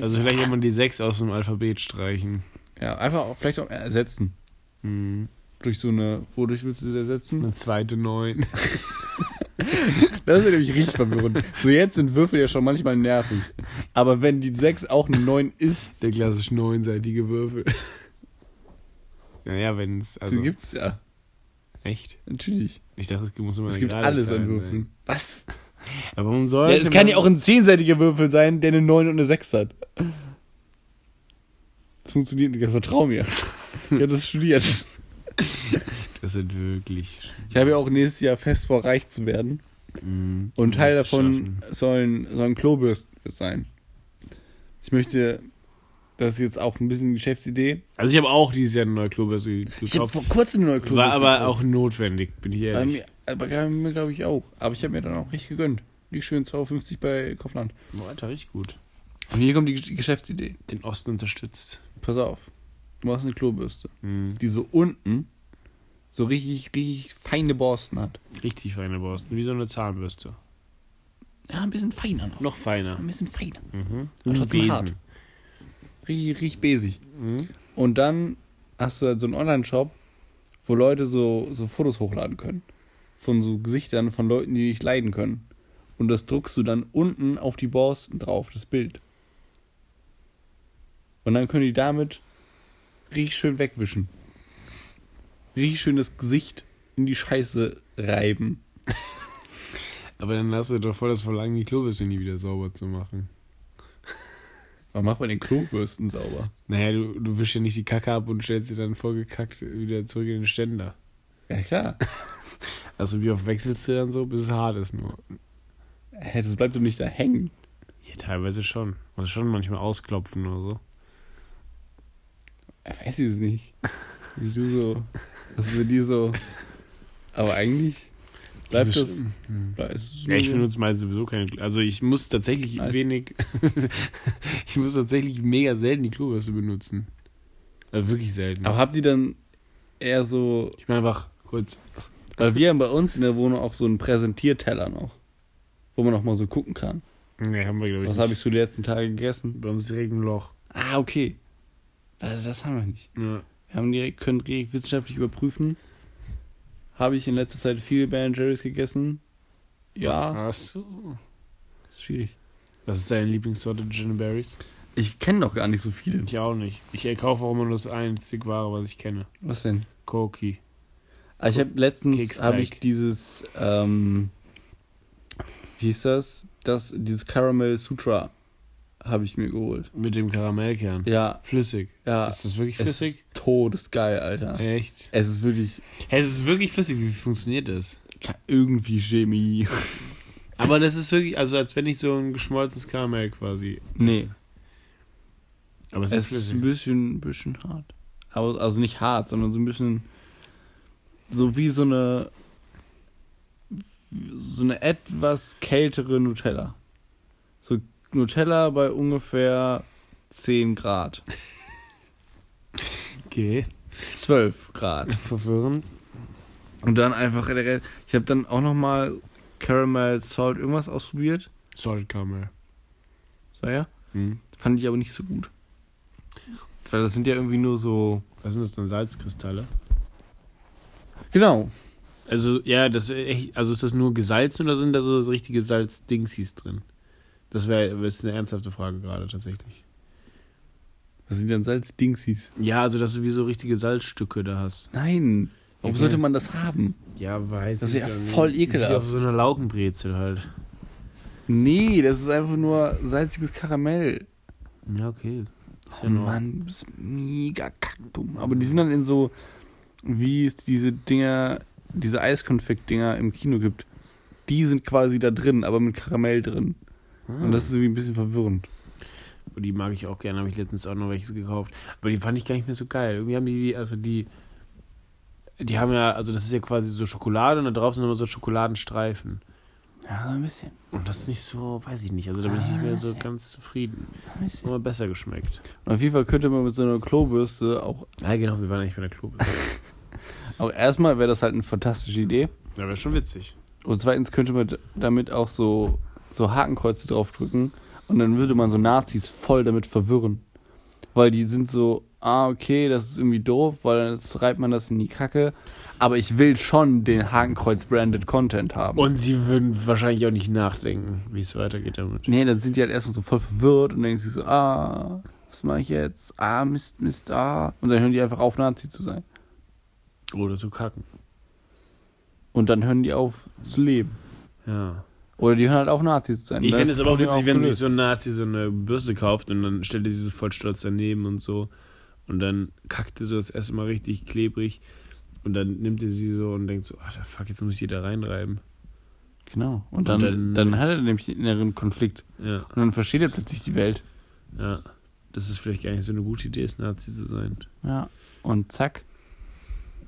Also vielleicht kann man die 6 aus dem Alphabet streichen. Ja, einfach auch, vielleicht auch ersetzen. Hm. Durch so eine. Wodurch willst du das ersetzen? Eine zweite 9. Das ist nämlich richtig verwirrend. So jetzt sind Würfel ja schon manchmal nervig. Aber wenn die 6 auch eine 9 ist, Der klassisch neunseitige Würfel. Naja, wenn es, also, die gibt's ja. echt? Natürlich. Ich dachte, es muss immer Es gibt alles Zahl an sein. Würfeln. Was? Aber warum soll Ja, es kann ja auch ein zehnseitiger Würfel sein, der eine 9 und eine 6 hat. Das funktioniert nicht, das vertrau mir. Ich habe das studiert. Das sind wirklich. Ich habe ja auch nächstes Jahr fest vor, reich zu werden. Mm, Und Teil davon sollen, sollen Klobürsten sein. Ich möchte, das ist jetzt auch ein bisschen Geschäftsidee. Also, ich habe auch dieses Jahr eine neue Klobürste Ich habe gekauft. vor kurzem eine neue Klobürste War aber gekauft. auch notwendig, bin ich ehrlich. mir, aber bei mir glaube ich auch. Aber ich habe mir dann auch richtig gegönnt. Liegt schön 2,50 bei Kaufland. Boah, Alter, richtig gut. Und hier kommt die Gesch- Geschäftsidee. Den Osten unterstützt. Pass auf. Du machst eine Klobürste, Mm, die so unten so richtig, richtig feine Borsten hat. richtig feine Borsten. Wie so eine Zahnbürste. Ja, ein bisschen feiner noch. Noch feiner. Ein bisschen feiner. Mhm. Aber trotzdem Besen. hart. Richtig, richtig besig. Mhm. Und dann hast du halt so einen Online-Shop, wo Leute so, so Fotos hochladen können. Von so Gesichtern von Leuten, die nicht leiden können. Und das druckst du dann unten auf die Borsten drauf, das Bild. Und dann können die damit richtig schön wegwischen. Richtig schön das Gesicht in die Scheiße reiben. Aber dann hast du doch voll das Verlangen, die Klobürste nie wieder sauber zu machen. Man macht man den Klobürsten sauber. Naja, du, du wischst ja nicht die Kacke ab und stellst sie dann vollgekackt wieder zurück in den Ständer. Ja, klar. Also wie oft wechselst du dann so, bis es hart ist nur? Hä, das bleibt doch nicht da hängen. Ja, teilweise schon. Also schon manchmal ausklopfen oder so. Ich weiß es nicht. Wie du so. Was für die so. Aber eigentlich bleibt Ich das. Hm. Ist Ja, ich benutze meist sowieso keine. Klo- Also ich muss tatsächlich Nice. wenig. ich muss tatsächlich mega selten die Klobürste benutzen. Also wirklich selten. Aber habt ihr dann eher so. ich meine einfach kurz. Weil wir haben bei uns in der Wohnung auch so einen Präsentierteller noch. Wo man auch mal so gucken kann. Nee, haben wir glaube ich. Was habe ich so die letzten Tage gegessen? Bei uns direkt ein Loch. Ah, okay. Das, das haben wir nicht. Ja. Wir haben direkt, können direkt wissenschaftlich überprüfen. Habe ich in letzter Zeit viele Ben Jerry's gegessen? Ja, Ach so. ist schwierig. Was ist deine Lieblingssorte Gin Berries? Ich kenne doch gar nicht so viele. Ich auch nicht. Ich kaufe auch immer nur das einzig wahre, was ich kenne. Was denn? Koki. Ah, ich habe letztens habe ich dieses ähm, wie hieß das? Das dieses Caramel Sutra habe ich mir geholt. Mit dem Karamellkern. Ja, Flüssig. ja. Ist das wirklich es flüssig? ist todesgeil, Alter. Echt? Es ist wirklich Hey, es ist wirklich flüssig. Wie funktioniert das? irgendwie Chemie. Aber das ist wirklich, also als wenn ich so ein geschmolzenes Karamell quasi. Nee, Aber es, es ist ist ein flüssig. bisschen, bisschen hart. Aber, also nicht hart, sondern so ein bisschen so wie so eine so eine etwas kältere Nutella. So Nutella bei ungefähr 10 Grad. Okay. 12 Grad. Verwirrend. Und dann einfach, der Rest- ich habe dann auch nochmal Caramel Salt irgendwas ausprobiert. Salted Caramel. So ja. Hm. Fand ich aber nicht so gut. Weil das sind ja irgendwie nur so. Was sind das dann? Salzkristalle? Genau. Also, ja, das echt, also ist das nur gesalzen oder sind da so richtige Salzdingsies drin? Das wäre wär eine ernsthafte Frage gerade tatsächlich. Was sind denn Salzdingsies? Ja, also dass du wie so richtige Salzstücke da hast. Nein. Warum Okay. sollte man das haben? Ja, weiß Das ich wär doch nicht. voll ekelhaft. Wie auf so einer Laugenbrezel halt. Nee, das ist einfach nur salziges Karamell. Ja, okay. Ist Oh ja nur- Mann, du bist mega kackdumm. Aber die sind dann in so, wie es diese Dinger, diese Eiskonfekt-Dinger im Kino gibt. Die sind quasi da drin, aber mit Karamell drin. Und das ist irgendwie ein bisschen verwirrend. Die mag ich auch gerne, habe ich letztens auch noch welche gekauft. Aber die fand ich gar nicht mehr so geil. Irgendwie haben die, also die, die haben ja, also das ist ja quasi so Schokolade und da drauf sind immer so Schokoladenstreifen. Ja, so ein bisschen. Und das ist nicht so, weiß ich nicht. Also da bin ich nicht mehr so ganz zufrieden. Ein bisschen. Immer besser geschmeckt. Und auf jeden Fall könnte man mit so einer Klobürste auch. Ja, genau, wir waren eigentlich bei der Klobürste. Aber erstmal wäre das halt eine fantastische Idee. ja, wäre schon witzig. Und zweitens könnte man damit auch so, so Hakenkreuze draufdrücken. Und dann würde man so Nazis voll damit verwirren. Weil die sind so, ah, okay, das ist irgendwie doof, weil dann reibt man das in die Kacke. Aber ich will schon den Hakenkreuz-branded Content haben. Und sie würden wahrscheinlich auch nicht nachdenken, wie es weitergeht damit. nee, dann sind die halt erstmal so voll verwirrt und denken sich so, ah, was mache ich jetzt? Ah, Mist, Mist, ah. Und dann hören die einfach auf, Nazi zu sein. Oder zu kacken. Und dann hören die auf zu leben. Ja. Oder die hören halt auf, Nazi zu sein. Ich finde es aber auch witzig, wenn sich so ein Nazi so eine Bürste kauft und dann stellt er sie so voll stolz daneben und so. Und dann kackt er so das erste Mal richtig klebrig. Und dann nimmt er sie so und denkt so, ach fuck, jetzt muss ich die da reinreiben. Genau. Und Und dann, dann- dann, hat er nämlich den inneren Konflikt. Ja, Und dann versteht er plötzlich die Welt. ja. Das ist vielleicht gar nicht so eine gute Idee, ist Nazi zu sein. Ja. Und zack,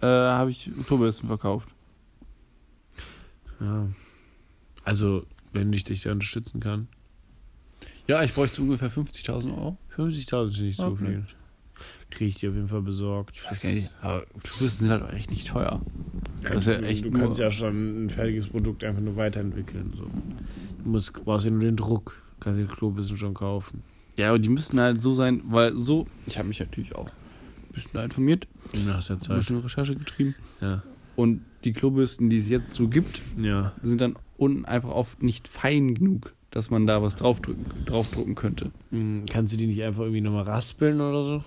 äh, habe ich Oktoberisten verkauft. Ja. Also, wenn ich dich da unterstützen kann. Ja, ich bräuchte ungefähr 50.000 Euro. 50.000 ist nicht so Okay. viel. Kriege ich dir auf jeden Fall besorgt. Ich weiß gar nicht, aber Oktoberisten sind halt auch echt nicht teuer. Ja, ist ja du, du kannst ja schon ein fertiges Produkt einfach nur weiterentwickeln. So. Du musst, brauchst ja nur den Druck. Du kannst den Klobissen schon kaufen. Ja, aber die müssten halt so sein, weil so, ich habe mich natürlich auch ein bisschen da informiert, Du hast ja ein Zeit. bisschen Recherche getrieben. Ja. Und die Klobürsten, die es jetzt so gibt, Ja. sind dann unten einfach oft nicht fein genug, dass man da was draufdrücken, draufdrucken könnte. Hm, Kannst du die nicht einfach irgendwie nochmal raspeln oder so?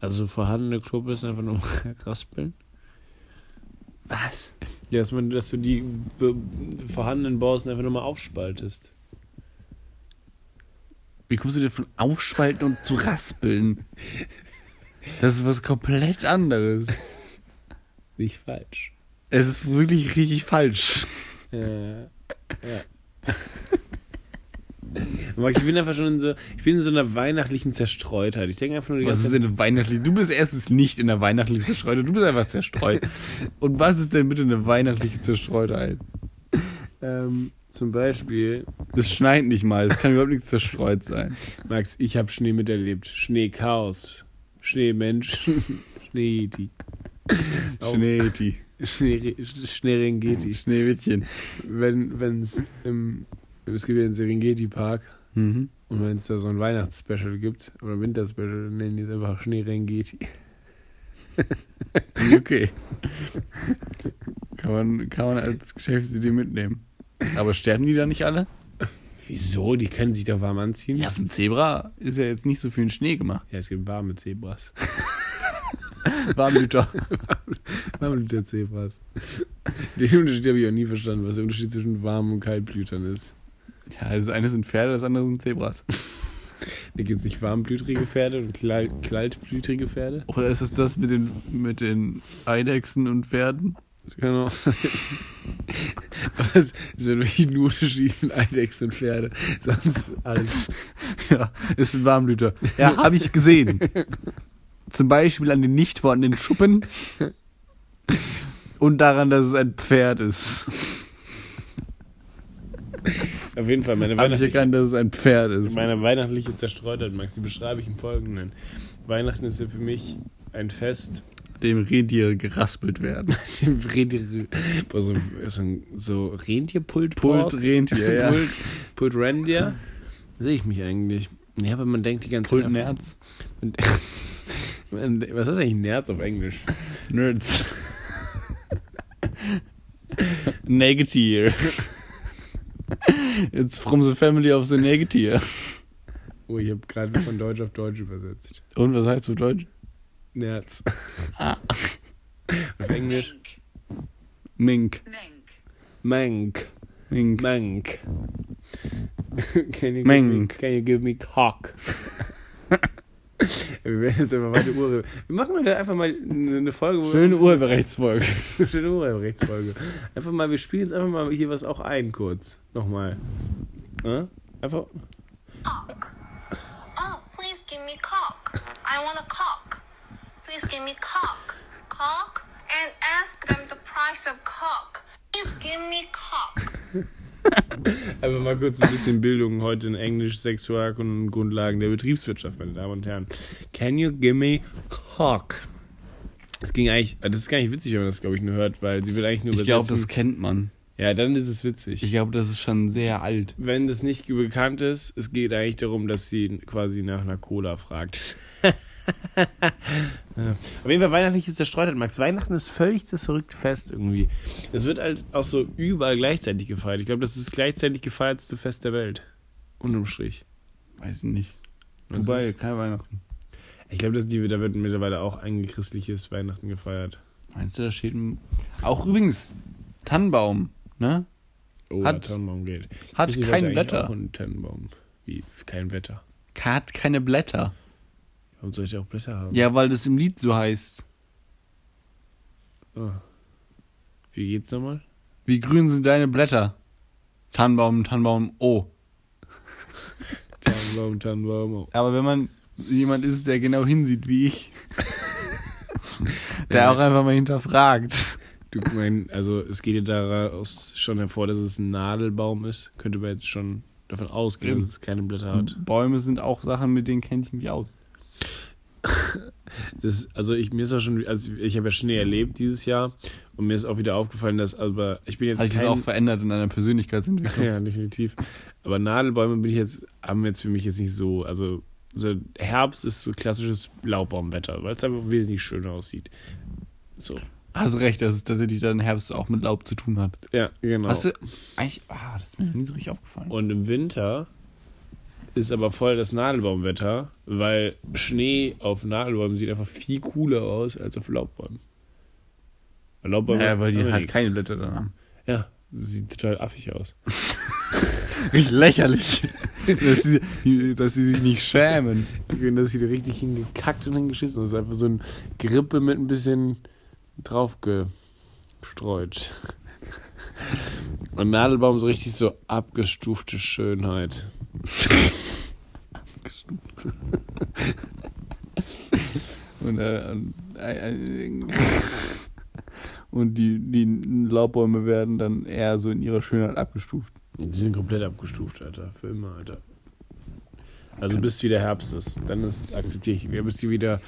Also vorhandene Klobissen einfach nur raspeln? Was? Ja, dass, man, dass du die vorhandenen Borsten einfach nochmal aufspaltest. Wie kommst du dir von aufspalten und zu raspeln? Das ist was komplett anderes. Nicht falsch. Es ist wirklich richtig falsch. Ja. ja. Max, ich bin einfach schon in so, ich bin in so einer weihnachtlichen Zerstreutheit. Ich denke einfach nur die Was ist denn eine weihnachtliche? Du bist erstens nicht in der weihnachtlichen Zerstreutheit, du bist einfach zerstreut. Und was ist denn bitte eine weihnachtliche Zerstreutheit? ähm, zum Beispiel, Es schneit nicht mal, es kann überhaupt nichts zerstreut sein. Max, ich habe Schnee miterlebt. Schneechaos. Schneemenschen. Schneeyeti. Oh. Schneeti. Schnee, Schneerengeti. Schneewittchen. Wenn, wenn's im, es gibt ja den Serengeti Park Mhm. und wenn es da so ein Weihnachtsspecial gibt oder Winterspecial, dann nennen die es einfach Schneerengeti. Okay. Kann man, kann man als Geschäftsidee mitnehmen. Aber sterben die da nicht alle? Wieso? Die können sich doch warm anziehen. Ja, so ein Zebra ist ja jetzt nicht so für den Schnee gemacht. Ja, es gibt warme Zebras. Warmblüter. Warmblüter Zebras. Den Unterschied habe ich auch nie verstanden, was der Unterschied zwischen warmen und kaltblütern ist. Ja, das eine sind Pferde, das andere sind Zebras. Da gibt es nicht warmblütrige Pferde und kaltblütrige Pferde. Oder ist es das mit den, mit den Eidechsen und Pferden? Genau. Aber es, es wird wirklich nur unterschieden, Eidechsen und Pferde. Sonst alles. Ja, ist ein Warmblüter. Ja, habe ich gesehen. Zum Beispiel an den nicht vorhandenen Schuppen und daran, dass es ein Pferd ist. Auf jeden Fall, meine Habe ich erkannt, dass es ein Pferd ist. meine weihnachtliche Zerstreutheit, Max, die beschreibe ich im Folgenden. Weihnachten ist ja für mich ein Fest, Dem Rentiere geraspelt werden. dem Rentier, boah, so, so, so Rentierpult, Pult Rentier, ja. Pult, Pult Reindeer. Sehe ich mich eigentlich. Ja, aber man denkt die ganze Pult Zeit. Nerz. Was ist eigentlich Nerz auf Englisch? Nerds. Negative. It's from the family of the Negative. Oh, ich habe gerade von Deutsch auf Deutsch übersetzt. Und was heißt du Deutsch? Nerz. Ah. Auf Englisch? Mink. Mank. Mink. Mank. Can you, Mank. Give me, can you give me cock? Wir werden jetzt einfach weiter Uhr. Wir machen heute einfach mal eine Folge. wo Schöne Urheberrechtsfolge. Schöne Urheberrechtsfolge. Einfach mal, wir spielen jetzt einfach mal hier was auch ein, kurz. Nochmal. Ja? Einfach. cock. Oh, please give me cock. I want a cock. Please give me cock. Cock? And ask them the price of cock. Please give me cock. Einfach mal kurz ein bisschen Bildung heute in Englisch, Sexualkunde und Grundlagen der Betriebswirtschaft, meine Damen und Herren. Can you give me cock? Das ging eigentlich, das ist gar nicht witzig, wenn man das, glaube ich, nur hört, weil sie will eigentlich nur Ich glaube, übersetzen. das kennt man. ja, dann ist es witzig. Ich glaube, das ist schon sehr alt. wenn das nicht bekannt ist, es geht eigentlich darum, dass sie quasi nach einer Cola fragt. ja. Auf jeden Fall weihnachtliche Zerstreutheit, Max. Weihnachten ist völlig das verrückte Fest irgendwie. Es wird halt auch so überall gleichzeitig gefeiert. Ich glaube, das ist das gleichzeitig gefeiertste Fest der Welt. Unterm Strich. Weiß ich nicht. Wobei, kein Weihnachten. Ich glaube, da wird mittlerweile auch ein christliches Weihnachten gefeiert. Meinst du, da steht ein... Auch übrigens, Tannenbaum, ne? Oh, Hat- Tannenbaum geht. Hat kein Blätter. Auch einen Tannenbaum. Wie? Kein Wetter. Hat keine Blätter. Warum soll ich auch Blätter haben? Ja, weil das im Lied so heißt. Oh. Wie geht's nochmal? Wie grün sind deine Blätter? Tannenbaum, Tannenbaum, oh. Tannenbaum, Tannenbaum. Oh. Aber wenn man jemand ist, der genau hinsieht wie ich, der Ja. auch einfach mal hinterfragt. Du mein, also es geht ja daraus schon hervor, dass es ein Nadelbaum ist. Könnte man jetzt schon davon ausgehen, dass es keine Blätter hat. Bäume sind auch Sachen, mit denen kenne ich mich aus. Das, also ich mir ist auch schon, also ich habe ja Schnee erlebt dieses Jahr und mir ist auch wieder aufgefallen, dass aber ich bin jetzt Hat kein, auch verändert in einer Persönlichkeitsentwicklung. ja definitiv. Aber Nadelbäume bin ich jetzt haben jetzt für mich jetzt nicht so, also so Herbst ist so klassisches Laubbaumwetter, weil es einfach wesentlich schöner aussieht. So, Hast recht, dass es tatsächlich dann Herbst auch mit Laub zu tun hat. ja genau. Hast du eigentlich, ah, das ist mir noch nie so richtig aufgefallen. Und im Winter ist aber voll das Nadelbaumwetter, weil Schnee auf Nadelbäumen sieht einfach viel cooler aus als auf Laubbäumen. Weil Laubbäume ja, weil die halt nix. keine Blätter dann haben. Ja, sieht total affig aus. Richtig lächerlich, dass, sie, dass sie sich nicht schämen. Ich finde, das sieht richtig hingekackt und hingeschissen aus. Einfach so ein Grippe mit ein bisschen drauf gestreut. Und Nadelbaum so richtig so abgestufte Schönheit. Und, äh, und, äh, äh, und die, die Laubbäume werden dann eher so in ihrer Schönheit abgestuft. Die sind komplett abgestuft, Alter. Für immer, Alter. Also bis wieder Herbst ist. Dann ist, akzeptiere ich bis die wieder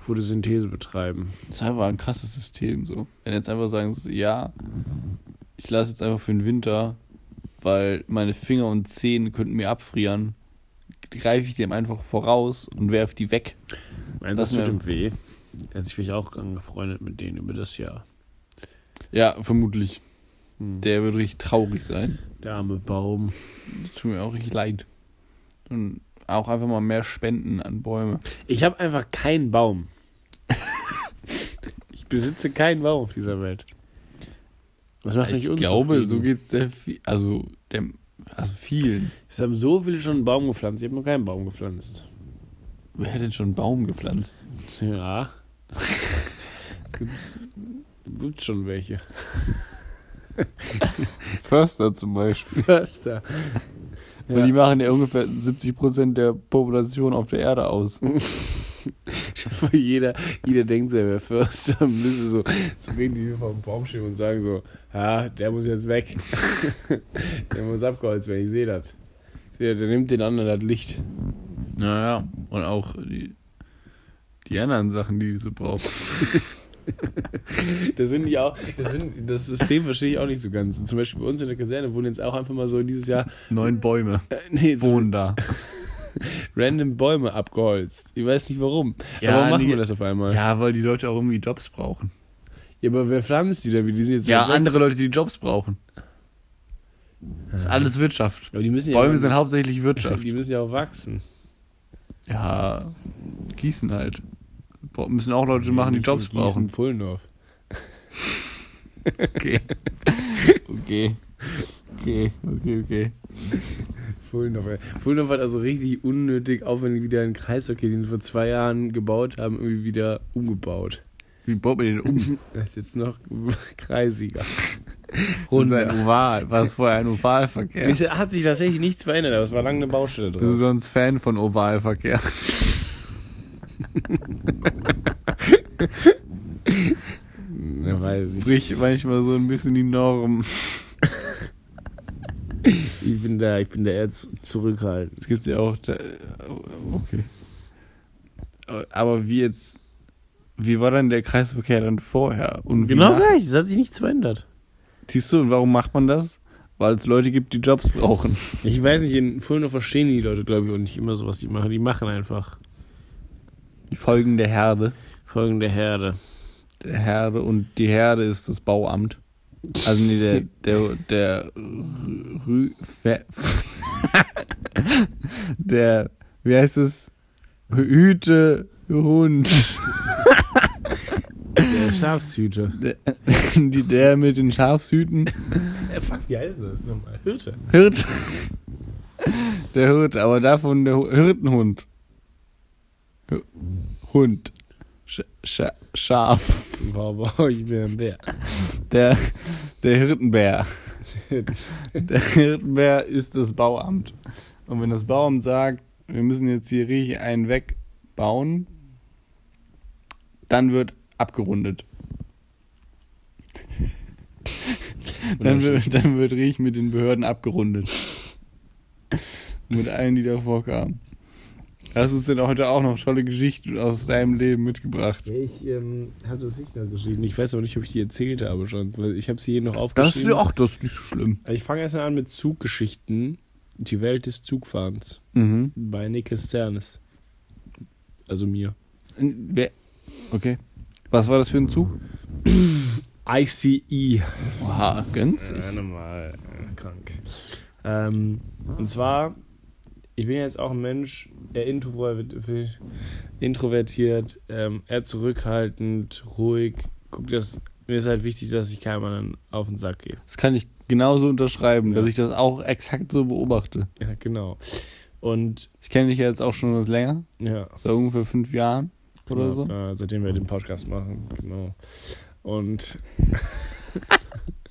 Photosynthese betreiben. Das ist einfach ein krasses System so. Wenn jetzt einfach sagen, ja, ich lasse jetzt einfach für den Winter, weil meine Finger und Zehen könnten mir abfrieren, greife ich dem einfach voraus und werfe die weg. Meinst du, Das tut ihm weh? Er hat sich vielleicht auch angefreundet mit denen über das Jahr. Ja, vermutlich. Hm. Der wird richtig traurig sein. Der arme Baum. Das tut mir auch richtig leid. Und auch einfach mal mehr spenden an Bäume. Ich habe einfach keinen Baum. ich besitze keinen Baum auf dieser Welt. Was macht Ich glaube, so geht es sehr viel. Also, der, Also vielen. Es haben so viele schon einen Baum gepflanzt. Ich habe noch keinen Baum gepflanzt. Wer hat denn schon einen Baum gepflanzt? Ja. Gibt schon welche. Förster zum Beispiel. Förster. Weil die machen ja ungefähr 70% der Population auf der Erde aus. jeder, jeder denkt so, er wäre Förster, müsste so, so reden die so vom Baum stehen und sagen so, ja, der muss jetzt weg. der muss abgeholzt werden, ich sehe das. Ich sehe, Der nimmt den anderen das Licht. Naja, und auch die, die anderen Sachen, die sie braucht. Das finde ich auch, das, find, das System verstehe ich auch nicht so ganz. Zum Beispiel bei uns in der Kaserne wurden jetzt auch einfach mal so dieses Jahr Neun Bäume äh, nee, so wohnen da. random Bäume abgeholzt. Ich weiß nicht warum. Ja, aber warum machen die- wir das auf einmal? Ja, weil die Leute auch irgendwie Jobs brauchen. Ja, aber wer pflanzt die da? Wie die sind jetzt Ja, andere Leute, die Jobs brauchen. Das ist alles Wirtschaft. Aber die müssen ja Bäume sind hauptsächlich Wirtschaft. die müssen ja auch wachsen. Ja, gießen halt. Müssen auch Leute machen, die Jobs brauchen. Pullendorf. Okay. Okay. Okay, okay, okay. Ey. Pullendorf hat also richtig unnötig aufwendig wieder einen Kreisverkehr, den sie vor zwei Jahren gebaut haben, irgendwie wieder umgebaut. Wie baut man den um? Das ist jetzt noch kreisiger. Runder. ein Oval. War es vorher ein Ovalverkehr? Es hat sich tatsächlich nichts verändert, aber es war lange eine Baustelle Bist du drin. sonst Fan von Ovalverkehr? Ja, weiß ich. Bricht manchmal so ein bisschen die Norm. Ich bin da, ich bin da eher zu- zurückhaltend. Es gibt ja auch. Da, okay. Aber wie jetzt. Wie war dann der Kreisverkehr dann vorher? Und Genau nach- gleich, es hat sich nichts verändert. Siehst du, und warum macht man das? Weil es Leute gibt, die Jobs brauchen. Ich weiß nicht, in Fulno verstehen die Leute, glaube ich, auch nicht immer so, was die machen. Die machen einfach Die Folgen der Herde. folgende Herde. Der Herde und die Herde ist das Bauamt. Also nee, der, der, der, Rü, der, wie heißt es? Hüte, Hund. Der Schafshüter. Der, die, der mit den Schafshüten. Äh, fuck, wie heißt das nochmal? Hirte. Hirt. Der Hirt, aber davon der Hu- Hirtenhund. H- Hund. Sch Scha Schaf. Wow, wow, ich bin ein Bär. Der, der Hirtenbär. Der Hirtenbär ist das Bauamt. Und wenn das Bauamt sagt, wir müssen jetzt hier richtig einen wegbauen, dann wird abgerundet. Dann wird, dann wird richtig mit den Behörden abgerundet. mit allen, die davor kamen. Hast du uns denn heute auch noch tolle Geschichten aus deinem Leben mitgebracht? Ich ähm, habe das nicht noch geschrieben. Ich weiß aber nicht, ob ich die erzählt habe schon. Weil ich habe sie hier noch Das aufgeschrieben. ist, ach, das ist nicht so schlimm. Ich fange erst mal an mit Zuggeschichten. Die Welt des Zugfahrens. Mhm. Bei Niklas Sternes. Also mir. Okay. Was war das für ein Zug? ICE. Oha, günstig. Ja, normal. äh, Krank. Ähm, und zwar, ich bin jetzt auch ein Mensch, eher introvertiert, ähm, eher zurückhaltend, ruhig. Guck, das, mir ist halt wichtig, dass ich keinem anderen auf den Sack gehe. Das kann ich genauso unterschreiben, Ja. dass ich das auch exakt so beobachte. Ja, genau. Und, Ich kenne dich ja jetzt auch schon was länger, ja. seit ungefähr fünf Jahren oder genau, so. Äh, seitdem wir den Podcast machen, genau. Und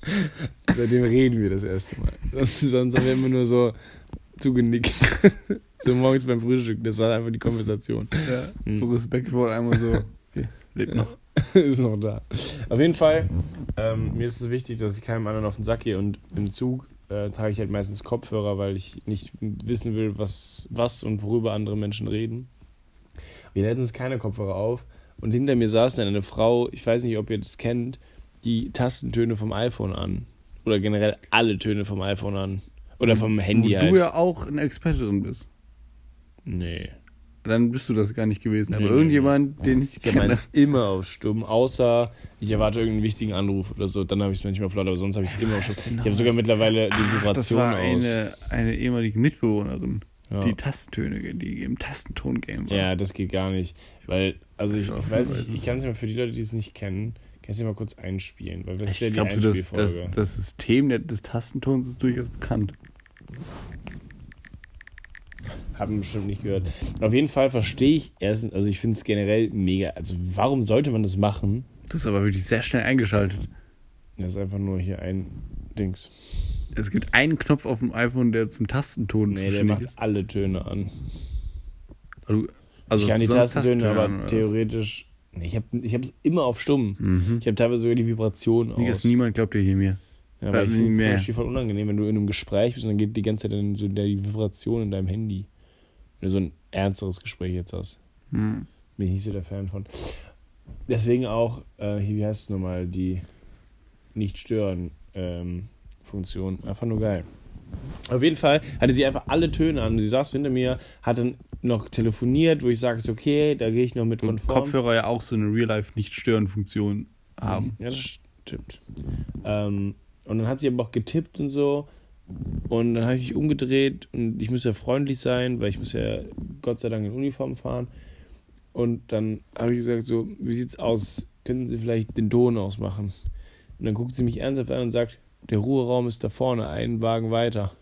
seitdem reden wir das erste Mal. Das, sonst haben wir immer nur so zugenickt. so morgens beim Frühstück. Das war einfach die Konversation. Ja. Mhm. So respektvoll einmal so. Okay, lebt noch. ist noch da. Auf jeden Fall, ähm, mir ist es wichtig, dass ich keinem anderen auf den Sack gehe und im Zug äh, trage ich halt meistens Kopfhörer, weil ich nicht wissen will, was, was und worüber andere Menschen reden. Wir hatten letztens keine Kopfhörer auf und hinter mir saß dann eine Frau, ich weiß nicht, ob ihr das kennt, die Tastentöne vom iPhone an. Oder generell alle Töne vom iPhone an. Oder vom Handy Wo halt. du ja auch ein Experte drin bist. nee. Dann bist du das gar nicht gewesen. Aber Nee, nee, irgendjemand, den ich Ich kenne. meins immer auf Stumm, außer ich erwarte irgendeinen wichtigen Anruf oder so, dann habe ich es manchmal auf laut, aber sonst habe ich es immer auf Stumm. Ich habe sogar mittlerweile die Das Vibration war aus. eine, eine ehemalige Mitbewohnerin, ja. die Tastentöne, die im Tastenton-Game war. ja, das geht gar nicht. Weil, also ich, Ich ich weiß nicht, ich kann es mal für die Leute, die es nicht kennen, kann ich es mal kurz einspielen, weil das ist ja Ich die das, das, das System der- des Tastentons ist durchaus bekannt. Haben bestimmt nicht gehört. Auf jeden Fall verstehe ich erst, also ich finde es generell mega. Also warum sollte man das machen? Das ist aber wirklich sehr schnell eingeschaltet. Das ist einfach nur hier ein Dings. Es gibt einen Knopf auf dem iPhone, der zum Tastenton Nee, der zuständig macht ist. alle Töne an. Also, also ich kann die sonst Tastentöne, Tastentöne aber was? theoretisch. Nee, ich habe ich es immer auf stumm. Mhm. Ich habe teilweise sogar die Vibration Digga, aus. niemand glaubt dir hier mir. Ja, aber Äh, ich finde es mehr. zum Beispiel voll unangenehm, wenn du in einem Gespräch bist und dann geht die ganze Zeit dann so die Vibration in deinem Handy. Wenn du so ein ernsteres Gespräch jetzt hast. Hm. Bin ich nicht so der Fan von. Deswegen auch, äh, hier, wie heißt es nochmal, die Nicht-Stören-Funktion. einfach nur geil. Auf jeden Fall hatte sie einfach alle Töne an. Sie saß hinter mir, hat dann noch telefoniert, wo ich sage, ist okay, da gehe ich noch mit Und konform. Kopfhörer ja auch so eine Real-Life-Nicht-Stören-Funktion haben. Ja, das stimmt. Ähm, und dann hat sie aber auch getippt und so. Und dann habe ich mich umgedreht und ich muss ja freundlich sein, weil ich muss ja Gott sei Dank in Uniform fahren. Und dann habe ich gesagt, so, wie sieht's aus? Können Sie vielleicht den Ton ausmachen? Und dann guckt sie mich ernsthaft an und sagt, der Ruheraum ist da vorne, einen Wagen weiter.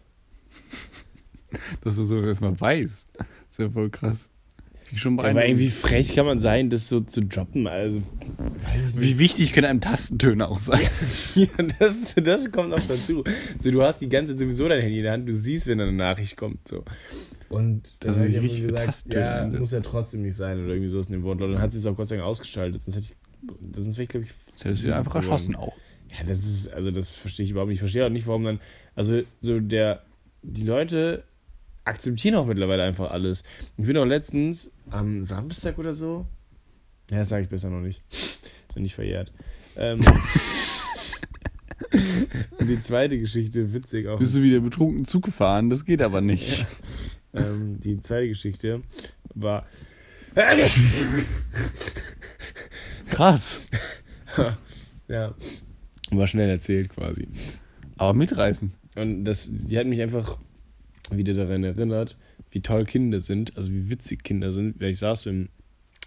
Dass du so erstmal weiß. Das ist ja voll krass. Wie schon bei Aber irgendwie frech kann man sein, das so zu droppen. Also, weiß ich nicht. Wie wichtig können einem Tastentöne auch sein? Ja, das, das kommt noch dazu. So, du hast die ganze Zeit sowieso dein Handy in der Hand, du siehst, wenn da eine Nachricht kommt. So. Und Das dann ist richtig immer für Tastentöne ja, einsetzt. muss ja trotzdem nicht sein oder irgendwie so ist in dem Wortlaut. Dann hat sie es auch Gott sei Dank ausgeschaltet. Sonst hätte ich, sonst wäre ich, glaube ich, Das hättest du ja einfach erschossen auch. Ja, das ist, also das verstehe ich überhaupt nicht. Ich verstehe auch nicht, warum dann, also so der, die Leute akzeptieren auch mittlerweile einfach alles. Ich bin auch letztens am Samstag oder so, ja, das sage ich besser noch nicht, noch nicht verjährt. Ähm, und die zweite Geschichte, witzig auch. Bist du wieder betrunken Zug gefahren? Das geht aber nicht. Ähm, die zweite Geschichte war, Krass. ja, war schnell erzählt quasi. Aber mitreißen. Und das, die hat mich einfach wieder daran erinnert, wie toll Kinder sind, also wie witzig Kinder sind. Ich saß so im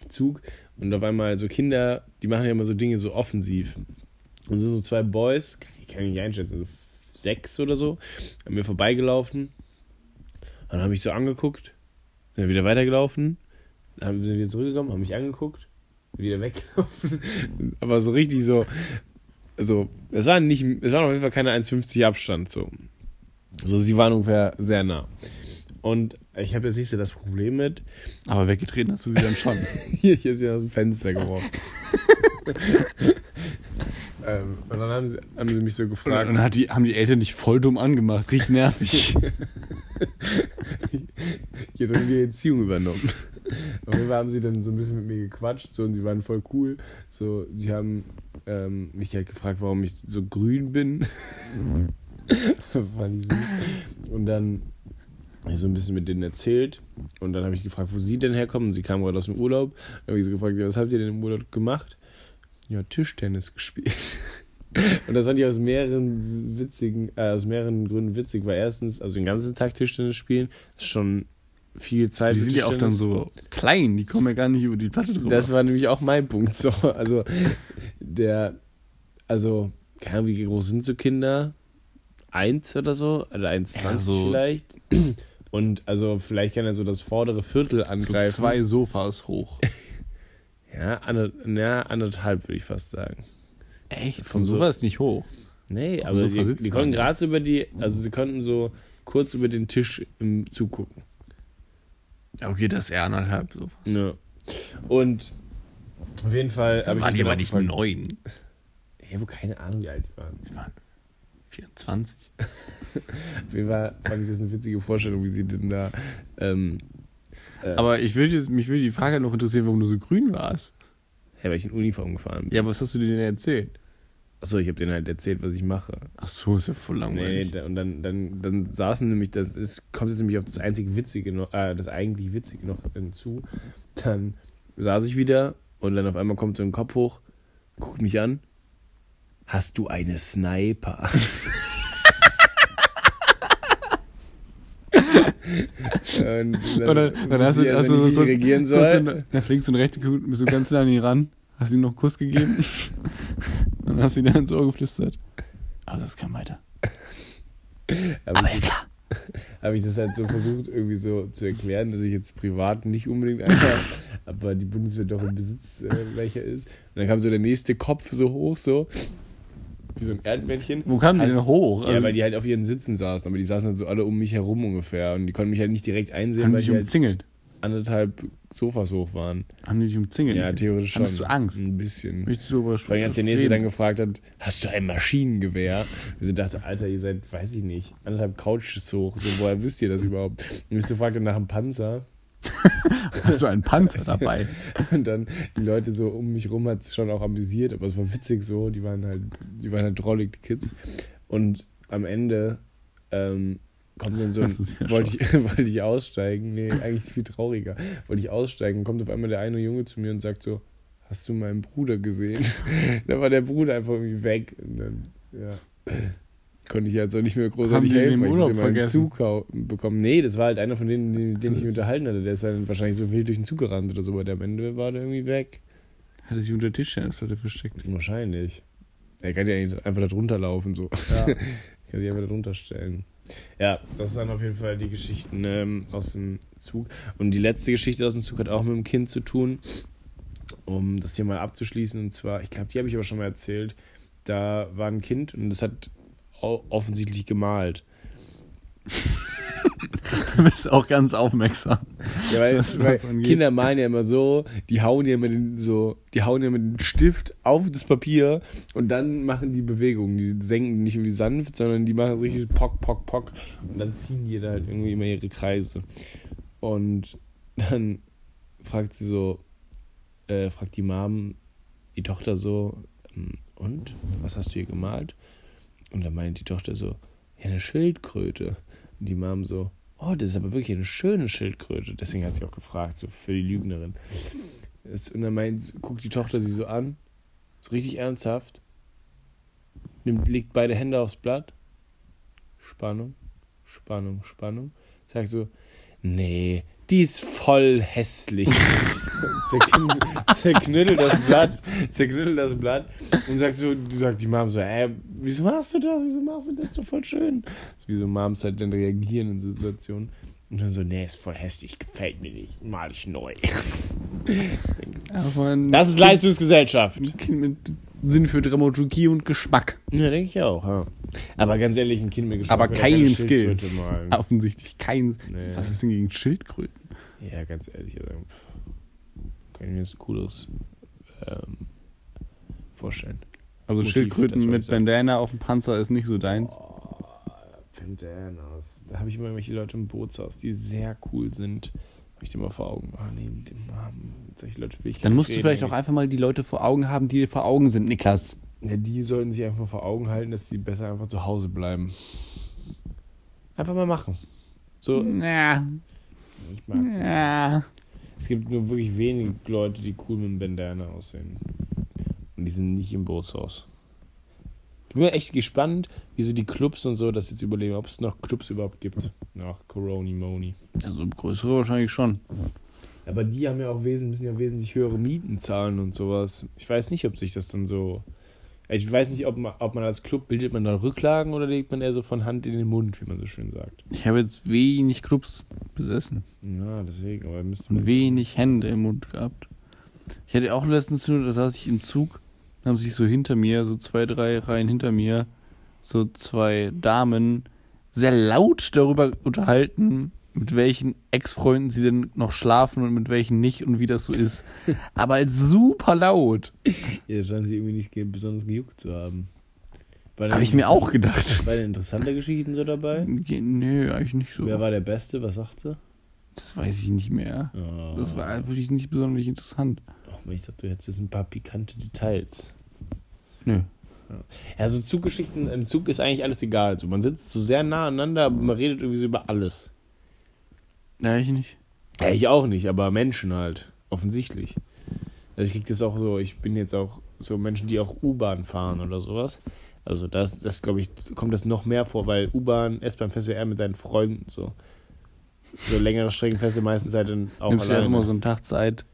Zug und auf einmal so Kinder, die machen ja immer so Dinge so offensiv. Und sind so zwei Boys, ich kann ich nicht einschätzen, so sechs oder so, an mir vorbeigelaufen. Und dann habe ich so angeguckt, sind wieder weitergelaufen, dann sind wieder zurückgekommen, haben mich angeguckt, wieder weggelaufen. Aber so richtig so, also, es war nicht, es war auf jeden Fall keine 1,50 Abstand, so. So, sie waren ungefähr sehr nah. Und ich habe jetzt nicht so das Problem mit, Aber weggetreten hast du sie dann schon. hier, ich habe sie aus dem Fenster geworfen. ähm, und dann haben sie, haben sie mich so Und gefragt. dann hat die, haben die Eltern dich voll dumm angemacht. Richtig nervig. Ich habe die Erziehung übernommen. Auf jeden Fall haben sie dann so ein bisschen mit mir gequatscht so, und sie waren voll cool. So, sie haben ähm, mich halt gefragt, warum ich so grün bin. Fand ich süß. Und dann habe ich so ein bisschen mit denen erzählt. Und dann habe ich gefragt, wo sie denn herkommen. Sie kamen gerade aus dem Urlaub. Dann habe ich so gefragt, was habt ihr denn im Urlaub gemacht? Ja, Tischtennis gespielt. Und das fand ich aus mehreren witzigen, äh, aus mehreren Gründen witzig, weil erstens, also den ganzen Tag Tischtennis spielen, ist schon viel Zeit. Die sind ja auch dann so klein. Die kommen ja gar nicht über die Platte drüber. Das war nämlich auch mein Punkt. So, also der, also, keine Ahnung, wie groß sind so Kinder? Eins oder so? Oder 1,20 Ja, so- vielleicht? Und also vielleicht kann er so das vordere Viertel so angreifen. zwei Sofas hoch. Ja, ander, ja, anderthalb würde ich fast sagen. Echt? Von so- Sofa ist nicht hoch. Nee, aber die, die konnten gerade so über die, also sie konnten so kurz über den Tisch im zugucken. Okay, das ist eher anderthalb Sofas. Ja. Und auf jeden Fall. Da waren die aber nicht neun. Ich habe keine Ahnung, wie alt die waren. Die waren 24. Auf jeden Fall fand ich das eine witzige Vorstellung, wie sie denn da. Ähm, äh, Aber ich würde jetzt, mich würde die Frage noch interessieren, warum du so grün warst. ja, weil ich in Uniform gefahren bin. Ja, was hast du dir denn erzählt? Achso, ich habe denen halt erzählt, was ich mache. Ach so, ist ja voll Nee, langweilig. da, und dann, dann, dann saßen nämlich, das ist, kommt jetzt nämlich auf das einzige Witzige noch, äh, das eigentlich Witzige noch hinzu. Dann saß ich wieder und dann auf einmal kommt so ein Kopf hoch, guckt mich an. Hast du eine Sniper? und dann, Und dann, hast du, hast also du so kurz, reagieren soll. so nach links und rechts geguckt, bist so ganz nah an ihn ran, hast ihm noch einen Kuss gegeben. dann hast du ihm dann ins Ohr geflüstert. Aber das kann weiter. Aber, Aber ja klar. habe ich das halt so versucht, irgendwie so zu erklären, dass ich jetzt privat nicht unbedingt einfach, aber die Bundeswehr doch im Besitz äh, welcher ist. Und dann kam so der nächste Kopf so hoch, so. Wie so ein Erdmännchen. Wo kamen die denn hoch? ja, Also, weil die halt auf ihren Sitzen saßen, aber die saßen halt so alle um mich herum ungefähr. Und die konnten mich halt nicht direkt einsehen, haben weil die halt umzingelt? Anderthalb Sofas hoch waren. Haben die dich umzingelt? Ja, theoretisch schon. Hattest du Angst? Ein bisschen. Möchtest du Vor allem, als der Nächste dann gefragt hat, hast du ein Maschinengewehr? Und ich dachte, Alter, ihr seid, weiß ich nicht, anderthalb Couches hoch. So, woher wisst ihr das überhaupt? Und ich so fragte nach einem Panzer. Hast du einen Panzer dabei? Und dann die Leute so um mich rum hat es schon auch amüsiert, aber es war witzig so. Die waren halt, die waren halt drollig, die Kids. Und am Ende ähm, kommt dann so ein, wollte ich, wollte ich aussteigen. Nee, eigentlich viel trauriger. Wollte ich aussteigen, kommt auf einmal der eine Junge zu mir und sagt so, hast du meinen Bruder gesehen? da war der Bruder einfach irgendwie weg. Und dann, ja. Konnte ich jetzt auch nicht mehr großartig Haben helfen, im weil ich mal einen? Zug bekommen. Nee, das war halt einer von denen, den, den ich mich unterhalten hatte. Der ist dann wahrscheinlich so wild durch den Zug gerannt oder so, aber der am Ende war der irgendwie weg. Hat er sich unter Tischtennisplatte versteckt? Wahrscheinlich. Er kann ja einfach da drunter laufen, so. Ja. kann sich einfach da drunter stellen. Ja, das waren auf jeden Fall die Geschichten ähm, aus dem Zug. Und die letzte Geschichte aus dem Zug hat auch mit dem Kind zu tun, um das hier mal abzuschließen. Und zwar, ich glaube, die habe ich aber schon mal erzählt. Da war ein Kind und das hat offensichtlich gemalt. Du bist auch ganz aufmerksam. Ja, weil, weil. Kinder malen ja immer so, die hauen ja mit den, so, die hauen ja mit dem Stift auf das Papier und dann machen die Bewegungen. Die senken nicht irgendwie sanft, sondern die machen so richtig pock, pock, pock und dann ziehen die da halt irgendwie immer ihre Kreise. Und dann fragt sie so, äh, fragt die Mom die Tochter so, ähm, und? Was hast du hier gemalt? Und dann meint die Tochter so, ja, eine Schildkröte. Und die Mom so, oh, das ist aber wirklich eine schöne Schildkröte. Deswegen hat sie auch gefragt, so für die Lügnerin. Und dann meint, guckt die Tochter sie so an, so richtig ernsthaft, nimmt, legt beide Hände aufs Blatt, Spannung, Spannung, Spannung, sagt so, nee, die ist voll hässlich. Zerkn zerknüttelt das Blatt, zerknüttelt das Blatt und sagt so, du sagt die Mom so, ey, wieso machst du das? Wieso machst du das? Ist doch voll schön. So wie so Moms halt dann reagieren in Situationen. Und dann so, nee, ist voll hässlich, gefällt mir nicht, mal ich neu. Ein Das ist Leistungsgesellschaft. Kind, Kind mit Sinn für Dramaturgie und Geschmack. Ja, denke ich auch, ja. Aber ganz ehrlich, ein Kind mit Geschmack Aber kein Skill. Offensichtlich kein. Nee. Was ist denn gegen Schildkröten? Ja, ganz ehrlich, also, kann ich mir jetzt Cooles ähm, vorstellen. Also Motiv, das Schildkröten mit. Bandana auf dem Panzer ist nicht so deins. Bandanas. Da habe ich immer irgendwelche Leute im Bootshaus, die sehr cool sind. Habe ich dir mal vor Augen. Ah, nee, die haben solche Leute will ich Dann musst du reden vielleicht auch einfach mal die Leute vor Augen haben, die dir vor Augen sind, Niklas. Ja, die sollten sich einfach vor Augen halten, dass sie besser einfach zu Hause bleiben. Einfach mal machen. So, Ja, ich mag das. ja. Es gibt nur wirklich wenige Leute, die cool mit einem Bandana aussehen. Und die sind nicht im Bootshaus. Ich bin echt gespannt, wie so die Clubs und so das jetzt überleben, ob es noch Clubs überhaupt gibt. Nach Corona Moni. Also größere wahrscheinlich schon. Aber die haben ja auch wesentlich, müssen ja wesentlich höhere Mieten zahlen und sowas. Ich weiß nicht, ob sich das dann so. Ich weiß nicht, ob man, ob man als Club bildet man da Rücklagen oder legt man eher so von Hand in den Mund, wie man so schön sagt. Ich habe jetzt wenig Clubs besessen Ja, deswegen, aber müsste und wenig Hände im Mund gehabt. Ich hatte auch letztens nur, da saß ich im Zug, da haben sich so hinter mir, so zwei, drei Reihen hinter mir, so zwei Damen sehr laut darüber unterhalten, mit welchen Ex-Freunden sie denn noch schlafen und mit welchen nicht und wie das so ist. Aber halt super laut. Ja, scheinen sie irgendwie nicht ge- besonders gejuckt zu haben. Habe ich mir auch gedacht. War denn interessante Geschichten so dabei? Nö, eigentlich nicht so. Wer war der Beste? Was sagt sie? Das weiß ich nicht mehr. Oh, Das war wirklich nicht besonders interessant. Oh, ich dachte, du hättest jetzt ein paar pikante Details. Nö. Ja, so Zuggeschichten, im Zug ist eigentlich alles egal. Also man sitzt so sehr nah aneinander, aber man redet irgendwie so über alles. Ja, ich nicht. Ja, ich auch nicht, aber Menschen halt. Offensichtlich. Also ich krieg das auch so, ich bin jetzt auch so Menschen, die auch U-Bahn fahren oder sowas. Also das, das glaube ich, kommt das noch mehr vor, weil U-Bahn, S-Bahn fährst du eher mit deinen Freunden so. So längere Strecken fährst du meistens halt dann auch Nimmst alleine. auch immer so einen Tag Zeit,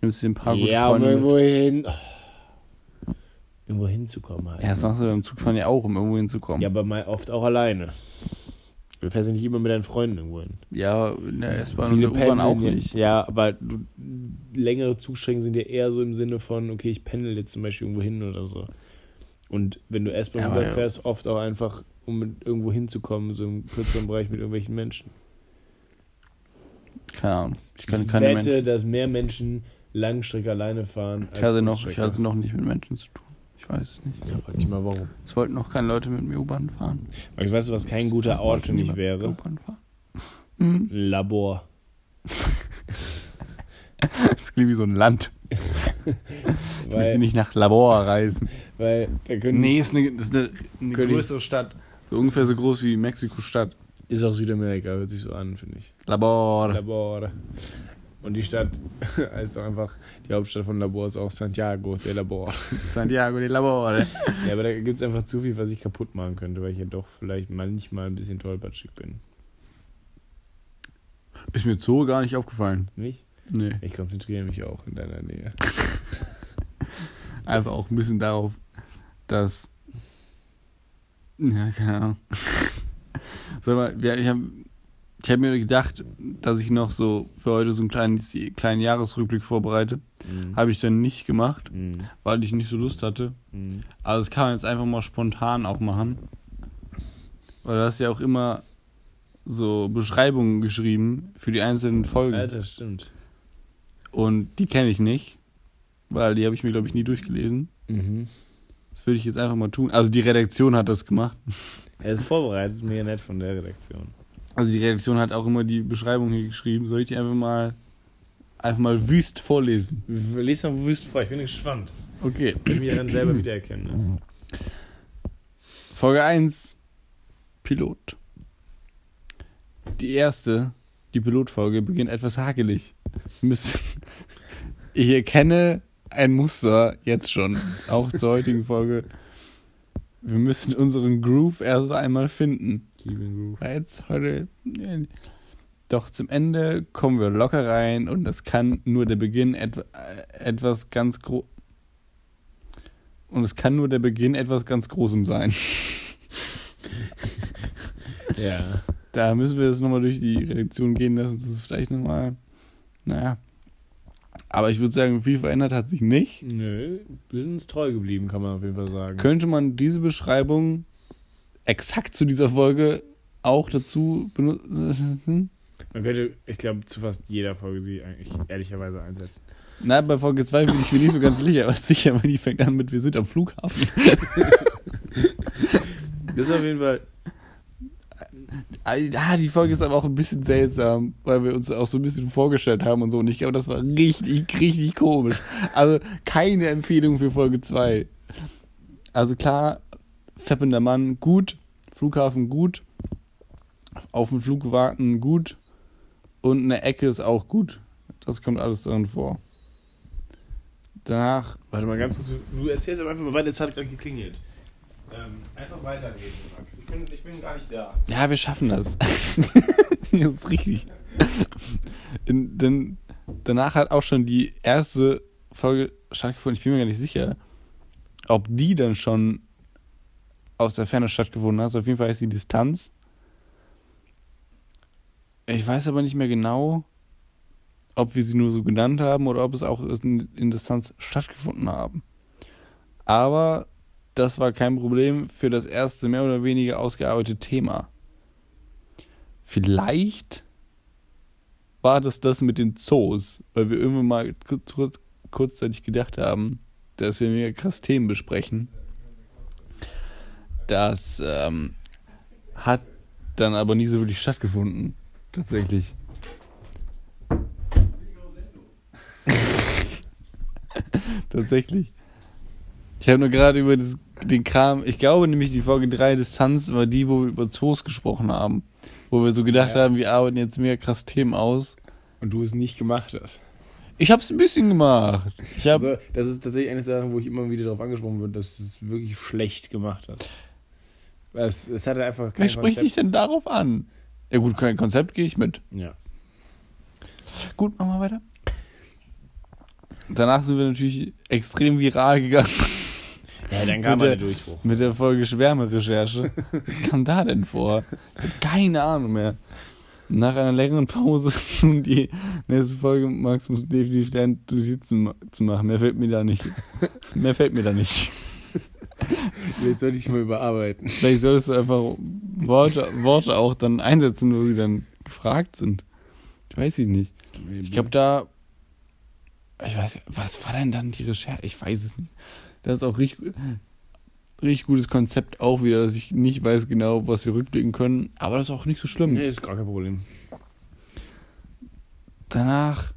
nimmst dir ein paar gute ja, um Freunde mit. irgendwo hin. Oh. Irgendwo hinzukommen halt. Ja, das machst du beim Zugfahren ja auch, um irgendwo hinzukommen. Ja, aber mal oft auch alleine. Du fährst ja nicht immer mit deinen Freunden irgendwo hin. Ja, in der S-Bahn und der U-Bahn auch nicht. Ja, aber du, längere Zugstrecken sind ja eher so im Sinne von, okay, ich pendel jetzt zum Beispiel irgendwo hin oder so. Und wenn du S-Bahn Ja, ja, fährst, oft auch einfach, um irgendwo hinzukommen, so im kürzeren Bereich mit irgendwelchen Menschen. Keine Ahnung. Ich kann ich keine wette, Menschen. dass mehr Menschen Langstrecke alleine fahren. Ich hatte, noch, ich hatte noch nicht mit Menschen zu tun. Ich weiß es nicht. Ja, frag dich mal warum. Es wollten noch keine Leute mit mir U-Bahn fahren. Aber ich weiß, was kein guter Ort für mich wäre. U-Bahn fahren. Hm. Labor. Das klingt wie so ein Land. Ich möchte Weil, nicht nach Labor reisen. weil da können Nee, ist eine, ist eine, eine größere Stadt. So ungefähr so groß wie Mexiko-Stadt. ist auch Südamerika, hört sich so an, finde ich. Labor. Labor. Und die Stadt heißt auch einfach, die Hauptstadt von Labor ist auch Santiago de Labor. Santiago de Labor. Ja, aber da gibt es einfach zu viel, was ich kaputt machen könnte, weil ich ja doch vielleicht manchmal ein bisschen tollpatschig bin. Ist mir so gar nicht aufgefallen. Nicht? Nee. Ich konzentriere mich auch in deiner Nähe. Einfach auch ein bisschen darauf, dass. Ja, keine Ahnung. Sag mal, wir, ich habe ich hab mir gedacht, dass ich noch so für heute so einen kleinen, kleinen Jahresrückblick vorbereite. Mhm. Habe ich dann nicht gemacht, Mhm. weil ich nicht so Lust hatte. Mhm. Aber das kann man jetzt einfach mal spontan auch machen. Weil du hast ja auch immer so Beschreibungen geschrieben für die einzelnen Folgen. Ja, das stimmt. Und die kenne ich nicht, weil die habe ich mir, glaube ich, nie durchgelesen. Mhm. Das würde ich jetzt einfach mal tun. Also die Redaktion hat das gemacht. Er ist vorbereitet, mega nett von der Redaktion. Also die Redaktion hat auch immer die Beschreibung hier geschrieben. Soll ich die einfach mal einfach mal wüst vorlesen? Lies mal wüst vor, ich bin gespannt. Okay. Will mich daran selber wiedererkennen. Ne? Folge 1 Pilot. Die erste, die Pilotfolge, beginnt etwas hakelig. Wir müssen- Ich erkenne ein Muster jetzt schon, auch zur heutigen Folge. Wir müssen unseren Groove erst einmal finden. Keeping Groove. Jetzt heute. Doch zum Ende kommen wir locker rein und das kann nur der Beginn etwa, äh, etwas ganz groß. Und es kann nur der Beginn etwas ganz Großem sein. Ja. Da müssen wir das nochmal durch die Redaktion gehen lassen. Das ist vielleicht nochmal. Naja. Aber ich würde sagen, viel verändert hat sich nicht. Nö, wir sind uns treu geblieben, kann man auf jeden Fall sagen. Könnte man diese Beschreibung exakt zu dieser Folge auch dazu benutzen? Man könnte, ich glaube, zu fast jeder Folge sie eigentlich ehrlicherweise einsetzen. Na, bei Folge 2 bin ich mir nicht so ganz sicher, aber sicher, weil die fängt an mit Wir sind am Flughafen. Das ist auf jeden Fall. Ah, die Folge ist aber auch ein bisschen seltsam, weil wir uns auch so ein bisschen vorgestellt haben und so. Und ich glaube, das war richtig, richtig komisch. Also keine Empfehlung für Folge 2. Also klar, feppender Mann, gut. Flughafen, gut. Auf den Flug warten, gut. Und eine Ecke ist auch gut. Das kommt alles drin vor. Danach Warte mal ganz kurz. Du erzählst aber einfach mal weiter, es hat gerade geklingelt. Ähm, einfach weiterreden, Max. Ich bin, ich bin gar nicht da. Ja, wir schaffen das. das ist richtig. In, denn danach hat auch schon die erste Folge stattgefunden. Ich bin mir gar nicht sicher, ob die dann schon aus der Ferne stattgefunden hat. Also auf jeden Fall ist die Distanz. Ich weiß aber nicht mehr genau, ob wir sie nur so genannt haben oder ob es auch in, in Distanz stattgefunden haben. Aber das war kein Problem für das erste mehr oder weniger ausgearbeitete Thema. Vielleicht war das das mit den Zoos, weil wir irgendwann mal kurz, kurz, kurzzeitig gedacht haben, dass wir mega krass Themen besprechen. Das ähm, hat dann aber nie so wirklich stattgefunden, tatsächlich. tatsächlich. Ich habe nur gerade über das, den Kram, ich glaube nämlich die Folge 3 Distanz war die, wo wir über Zoos gesprochen haben. Wo wir so gedacht Ja. haben, wir arbeiten jetzt mega krass Themen aus. Und du es nicht gemacht hast. Ich habe es ein bisschen gemacht. Also, das ist tatsächlich eine Sache, wo ich immer wieder darauf angesprochen wird, dass du es wirklich schlecht gemacht hast. Es, es hatte einfach kein Wer spricht dich denn darauf an? Ja gut, kein Konzept gehe ich mit. Ja. Gut, machen wir weiter. Danach sind wir natürlich extrem viral gegangen. Ja, dann kam der, der Durchbruch. Mit der Folge Schwärmerecherche. Was kam da denn vor? Keine Ahnung mehr. Nach einer längeren Pause nun die nächste Folge. Max muss definitiv lernen, Notizen ma- zu machen. Mehr fällt mir da nicht. Mehr fällt mir da nicht. Jetzt sollte ich mal überarbeiten. Vielleicht solltest du einfach Worte, Worte auch dann einsetzen, wo sie dann gefragt sind. Ich weiß ich nicht. Ich glaube, da. Ich weiß, was war denn dann die Recherche? Ich weiß es nicht. Das ist auch richtig, richtig gutes Konzept auch wieder, dass ich nicht weiß genau, was wir rückblicken können. Aber das ist auch nicht so schlimm. Nee, ist gar kein Problem. Danach.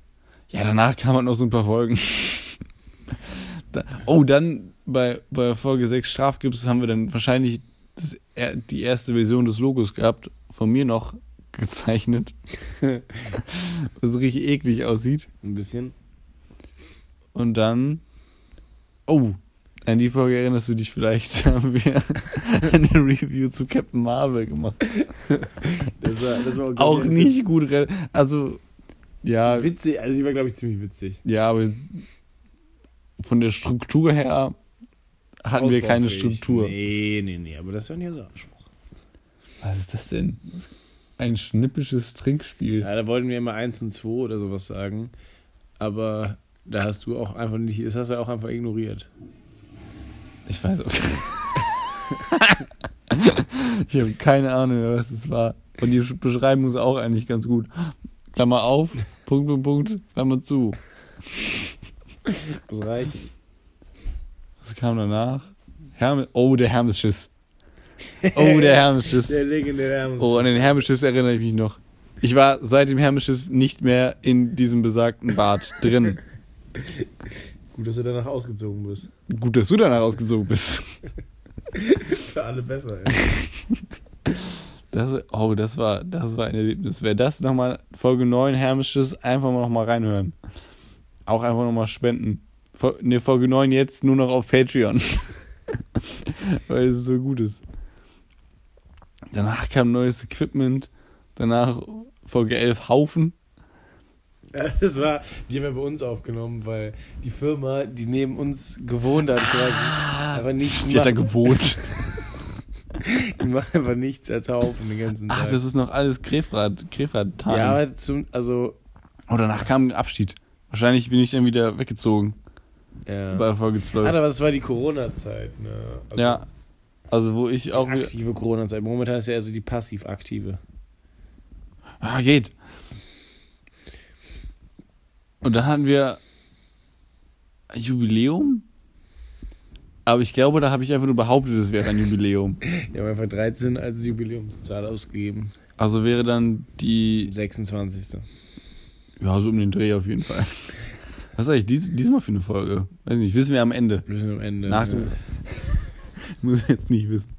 Ja, danach kamen noch so ein paar Folgen. da, oh, dann bei, bei Folge 6 Strafgips haben wir dann wahrscheinlich das, die erste Version des Logos gehabt. Von mir noch gezeichnet. was richtig eklig aussieht. Ein bisschen. Und dann. Oh, an die Folge erinnerst du dich vielleicht, haben wir eine Review zu Captain Marvel gemacht. Das war, das war Auch nicht gut. Also, ja, Witzig, also sie war, glaube ich, ziemlich witzig. ja, aber von der Struktur her hatten wir keine. Struktur. Nee, nee, nee, aber das war nicht unser Anspruch. Was ist das denn? Ein schnippisches Trinkspiel. Ja, da wollten wir immer 1 und 2 oder sowas sagen. Aber da hast du auch einfach nicht, das hast du auch einfach ignoriert. Ich weiß auch. ich habe keine Ahnung mehr, was es war. Und die Beschreibung ist auch eigentlich ganz gut. Klammer auf, Punkt, Punkt, Punkt, Klammer zu. Das reicht. Was kam danach? Hermes, oh, der Hermesschiss. Oh, der Hermesschiss. Der legendäre Hermes. Oh, an den Hermesschiss erinnere ich mich noch. Ich war seit dem Hermesschiss nicht mehr in diesem besagten Bad drin. Gut, dass du danach ausgezogen bist. Gut, dass du danach ausgezogen bist. Für alle besser, ey. Das, oh, das war, das war ein Erlebnis. Wer das nochmal, Folge 9 Hermesschiss, einfach mal nochmal reinhören. Auch einfach nochmal spenden. Fol- Ne, Folge 9 jetzt nur noch auf Patreon. Weil es so gut ist. Danach kam neues Equipment. Danach Folge 11 Haufen. Ja, das war, die haben wir bei uns aufgenommen, weil die Firma, die neben uns gewohnt hat, quasi, aber nichts Die hat da gewohnt. Die machen einfach nichts als Haufen den ganzen Tag. Ach, das ist noch alles Grefrath, Grefrath ja, zum, also, Oh, danach kam ein Abschied. Wahrscheinlich bin ich dann wieder weggezogen. Ja. Bei Folge 12. Ah, aber das war die Corona-Zeit, ne? Also ja. Also, wo ich die auch wieder. aktive Corona-Zeit. Momentan ist ja eher so die passiv-aktive. Ah, geht. Und dann hatten wir ein Jubiläum. Aber ich glaube, da habe ich einfach nur behauptet, es wäre ein Jubiläum. Die haben einfach 13 als Jubiläumszahl ausgegeben. Also wäre dann die. 26. Ja, so um den Dreh auf jeden Fall. Was ist eigentlich dies, diesmal für eine Folge? Weiß nicht, wissen wir am Ende. Müssen wir am Ende. Nach dem, muss ich jetzt nicht wissen.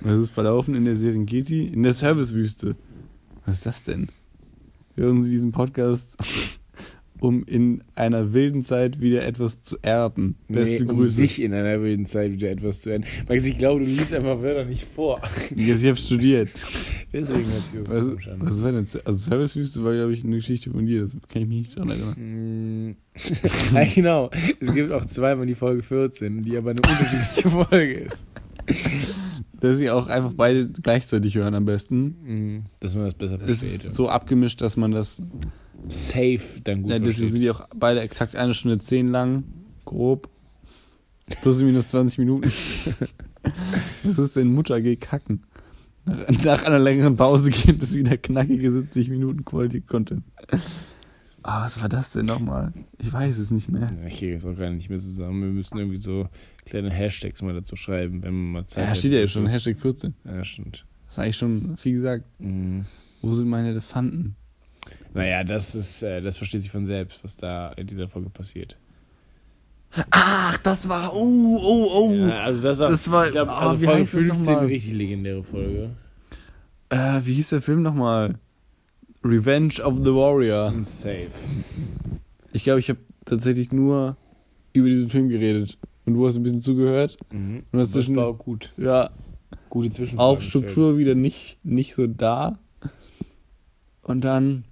Was ist verlaufen in der Serengeti? In der Servicewüste. Was ist das denn? Hören Sie diesen Podcast, um in einer wilden Zeit wieder etwas zu erden. Beste nee, um Grüße. sich in einer wilden Zeit wieder etwas zu ändern. Max, ich glaube, du liest einfach Wörter nicht vor. Ich habe studiert. Deswegen hat sich das Was, komisch an. was war denn? Also Servicewüste war, glaube ich, eine Geschichte von dir. Das kann ich mich nicht dran erinnern. Mm. ja, genau. Es gibt auch zweimal die Folge 14, die aber eine unterschiedliche Folge ist. Dass sie auch einfach beide gleichzeitig hören am besten. Mm, Dass man das besser Es versteht. ist so abgemischt, dass man das safe dann gut Ja, deswegen sind die auch beide exakt eine Stunde zehn lang, grob. Plus minus 20 Minuten. Was ist denn Mutter AG kacken? Nach, einer längeren Pause gibt es wieder knackige 70 Minuten Quality Content. Ah, was war das denn nochmal? Ich weiß es nicht mehr. Ja, ich kriege das auch gar nicht mehr zusammen. Wir müssen irgendwie so kleine Hashtags mal dazu schreiben, wenn man mal Zeit Ja, hat. steht ja jetzt schon, Hashtag 14. Ja, stimmt. Das ist eigentlich schon viel gesagt. Mm. Wo sind meine Elefanten? Naja, das ist, äh, das versteht sich von selbst, was da in dieser Folge passiert. Ach, das war. Oh, oh, oh. Ja, also das, auch, Das war- ich glaub, ah, also wie Folge heißt das 15 nochmal? eine richtig legendäre Folge. Äh, wie hieß der Film nochmal? Revenge of the Warrior. Und safe. Ich glaube, ich habe tatsächlich nur über diesen Film geredet. Und du hast ein bisschen zugehört. Mhm. Und Das dazwischen- war auch gut. Ja, Gute Zwischenfragen. auch Struktur wieder nicht, nicht so da. Und dann.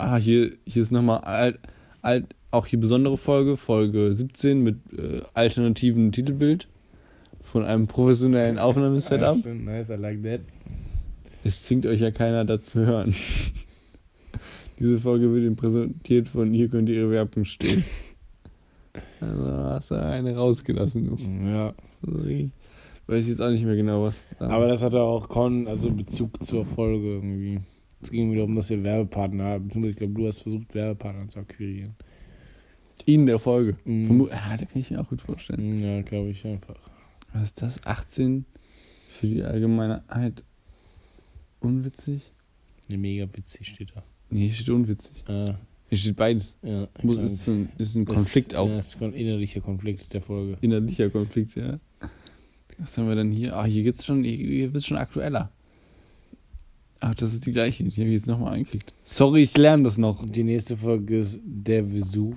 Ah, hier, hier ist nochmal alt, alt, auch hier besondere Folge, Folge 17 mit äh, alternativem Titelbild von einem professionellen Aufnahmesetup. Nice, I like that. Es zwingt euch ja keiner dazu hören. Diese Folge wird Ihnen präsentiert von hier könnt ihr ihre Werbung stehen. Also hast du eine rausgelassen. Ja. Ich weiß jetzt auch nicht mehr genau, was da Aber das hatte auch Con, also Bezug zur Folge irgendwie. Es ging wieder um, dass wir Werbepartner haben. Beziehungsweise Ich glaube, du hast versucht, Werbepartner zu akquirieren. in der Folge. Mhm. Vermu- Ah, da kann ich mir auch gut vorstellen. Ja, glaube ich einfach. Was ist das? 18 für die Allgemeinheit unwitzig? Ne, mega witzig steht da. Nee, hier steht unwitzig. Ah, Hier steht beides. ja. Muss, ist, ein, ist ein Konflikt auch. Ja, ist ein innerlicher Konflikt der Folge. Innerlicher Konflikt, ja. Was haben wir denn hier? Ah, hier geht's schon, hier, hier wird's schon aktueller. Ach, das ist die gleiche. Die habe ich jetzt nochmal eingeklickt. Sorry, ich lerne das noch. Die nächste Folge ist Der Vesuv.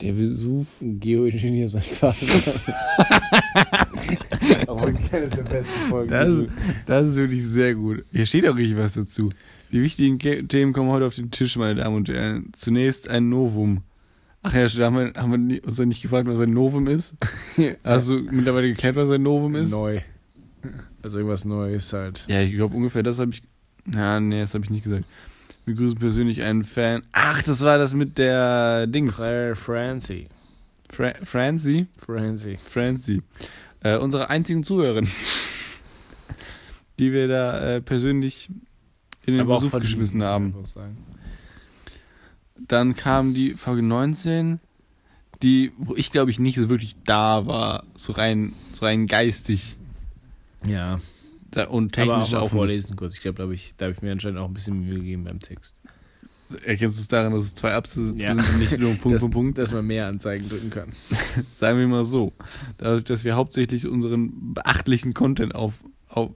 Der Vesuv. Geoingenieur sein Vater. Aber wirklich eine der besten Folgen. Das ist, das ist wirklich sehr gut. Hier steht auch richtig was dazu. Die wichtigen Themen kommen heute auf den Tisch, meine Damen und Herren. Zunächst ein Novum. Ach ja, haben wir, haben wir uns ja nicht gefragt, was ein Novum ist. Hast du mittlerweile geklärt, was ein Novum ist? neu. Also irgendwas Neues halt. Ja, ich glaube ungefähr das habe ich. Na, nee, das habe ich nicht gesagt. Wir grüßen persönlich einen Fan. Ach, das war das mit der Dings. Claire Francie. Fra Francie. Francie. Francie. Äh, unsere einzigen Zuhörerin. die wir da äh, persönlich in den Versuch verdient, geschmissen haben. Dann kam die Folge 19, die, wo ich glaube ich nicht so wirklich da war, so rein, so rein geistig Ja. Da, und Aber auch technisch mal auch, nicht. vorlesen kurz. Ich glaube, da habe ich, da hab ich mir anscheinend auch ein bisschen Mühe gegeben beim Text. Erkennst du es daran, dass es zwei Absätze Ja. sind und nicht nur Punkt dass, für Punkt? Dass man mehr Anzeigen drücken kann. Sagen wir mal so. Dadurch, dass wir hauptsächlich unseren beachtlichen Content auf. auf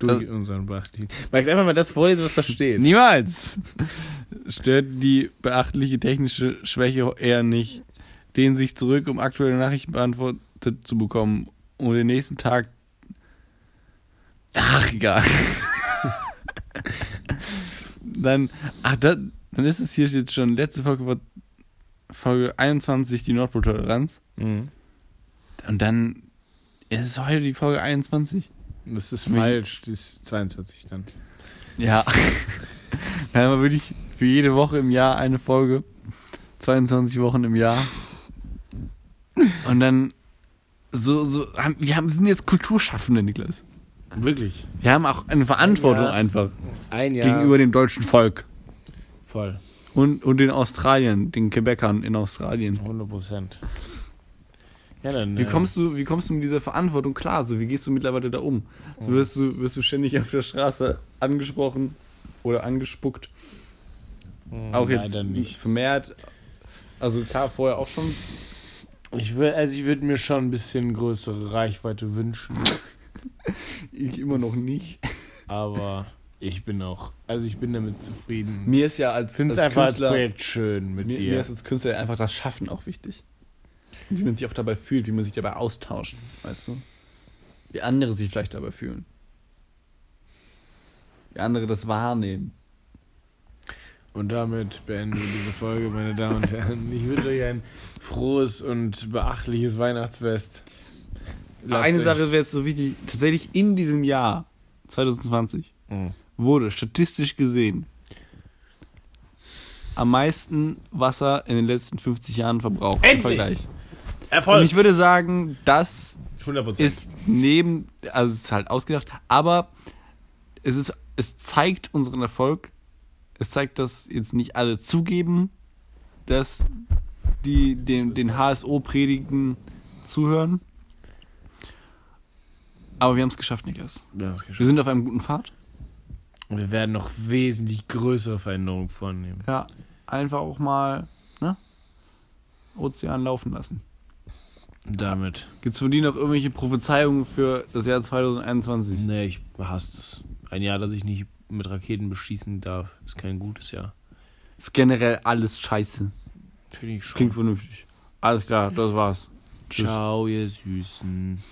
Du Das- in unseren beachtlichen. Magst einfach mal das vorlesen, was da steht? niemals! Stört die beachtliche technische Schwäche eher nicht. Lehnen sich zurück, um aktuelle Nachrichten beantwortet zu bekommen. Und den nächsten Tag. Ach, egal. dann. Ach, da, dann ist es hier jetzt schon. Letzte Folge war Folge 21, die Nordpol-Toleranz. Mhm. Und dann ist es heute die Folge 21. Das ist falsch. Das ist 22 dann. Ja. Dann haben wir wirklich für jede Woche im Jahr eine Folge. 22 Wochen im Jahr. Und dann so, so, haben, wir haben, sind jetzt Kulturschaffende, Niklas. Wirklich? Wir haben auch eine Verantwortung Ja. einfach Ein Jahr. gegenüber dem deutschen Volk. Voll. Und, und den Australiern, den Quebecern in Australien. 100 Prozent. Ja, dann. Wie äh, kommst du, wie kommst du mit dieser Verantwortung klar? So, wie gehst du mittlerweile da um? So wirst du, wirst du ständig auf der Straße angesprochen oder angespuckt. mh, Auch jetzt Leider nicht. vermehrt. Also klar, vorher auch schon. Ich würde also ich würde mir schon ein bisschen größere Reichweite wünschen. Ich immer noch nicht. Aber ich bin auch. Also ich bin damit zufrieden. Mir ist ja als, als einfach als Künstler, Projekt schön mit mir, dir. mir ist als Künstler einfach das Schaffen auch wichtig. Und wie man sich auch dabei fühlt, wie man sich dabei austauscht, weißt du? Wie andere sich vielleicht dabei fühlen. Wie andere das wahrnehmen. Und damit beenden wir diese Folge, meine Damen und Herren. Ich wünsche euch ein frohes und beachtliches Weihnachtsfest. Lasst Eine Sache wäre jetzt so wichtig. Tatsächlich in diesem Jahr, 2020, Mhm. wurde statistisch gesehen am meisten Wasser in den letzten 50 Jahren verbraucht. im Endlich! Vergleich. Erfolg! Und ich würde sagen, das 100%. ist neben, also es ist halt ausgedacht, aber es ist, es zeigt unseren Erfolg. Es zeigt, dass jetzt nicht alle zugeben, dass die den, den HSO-Predigen zuhören. Aber wir haben es geschafft, Niklas. Wir geschafft. Wir sind auf einem guten Pfad. Und wir werden noch wesentlich größere Veränderungen vornehmen. Ja, einfach auch mal ne? Ozean laufen lassen. Damit. Gibt es von dir noch irgendwelche Prophezeiungen für das Jahr 2021? Nee, ich hasse es. Ein Jahr, das ich nicht mit Raketen beschießen darf, ist kein gutes Jahr. Ist generell alles scheiße. Finde ich schon. Klingt vernünftig. Alles klar, das war's. Tschüss. Ciao, ihr Süßen.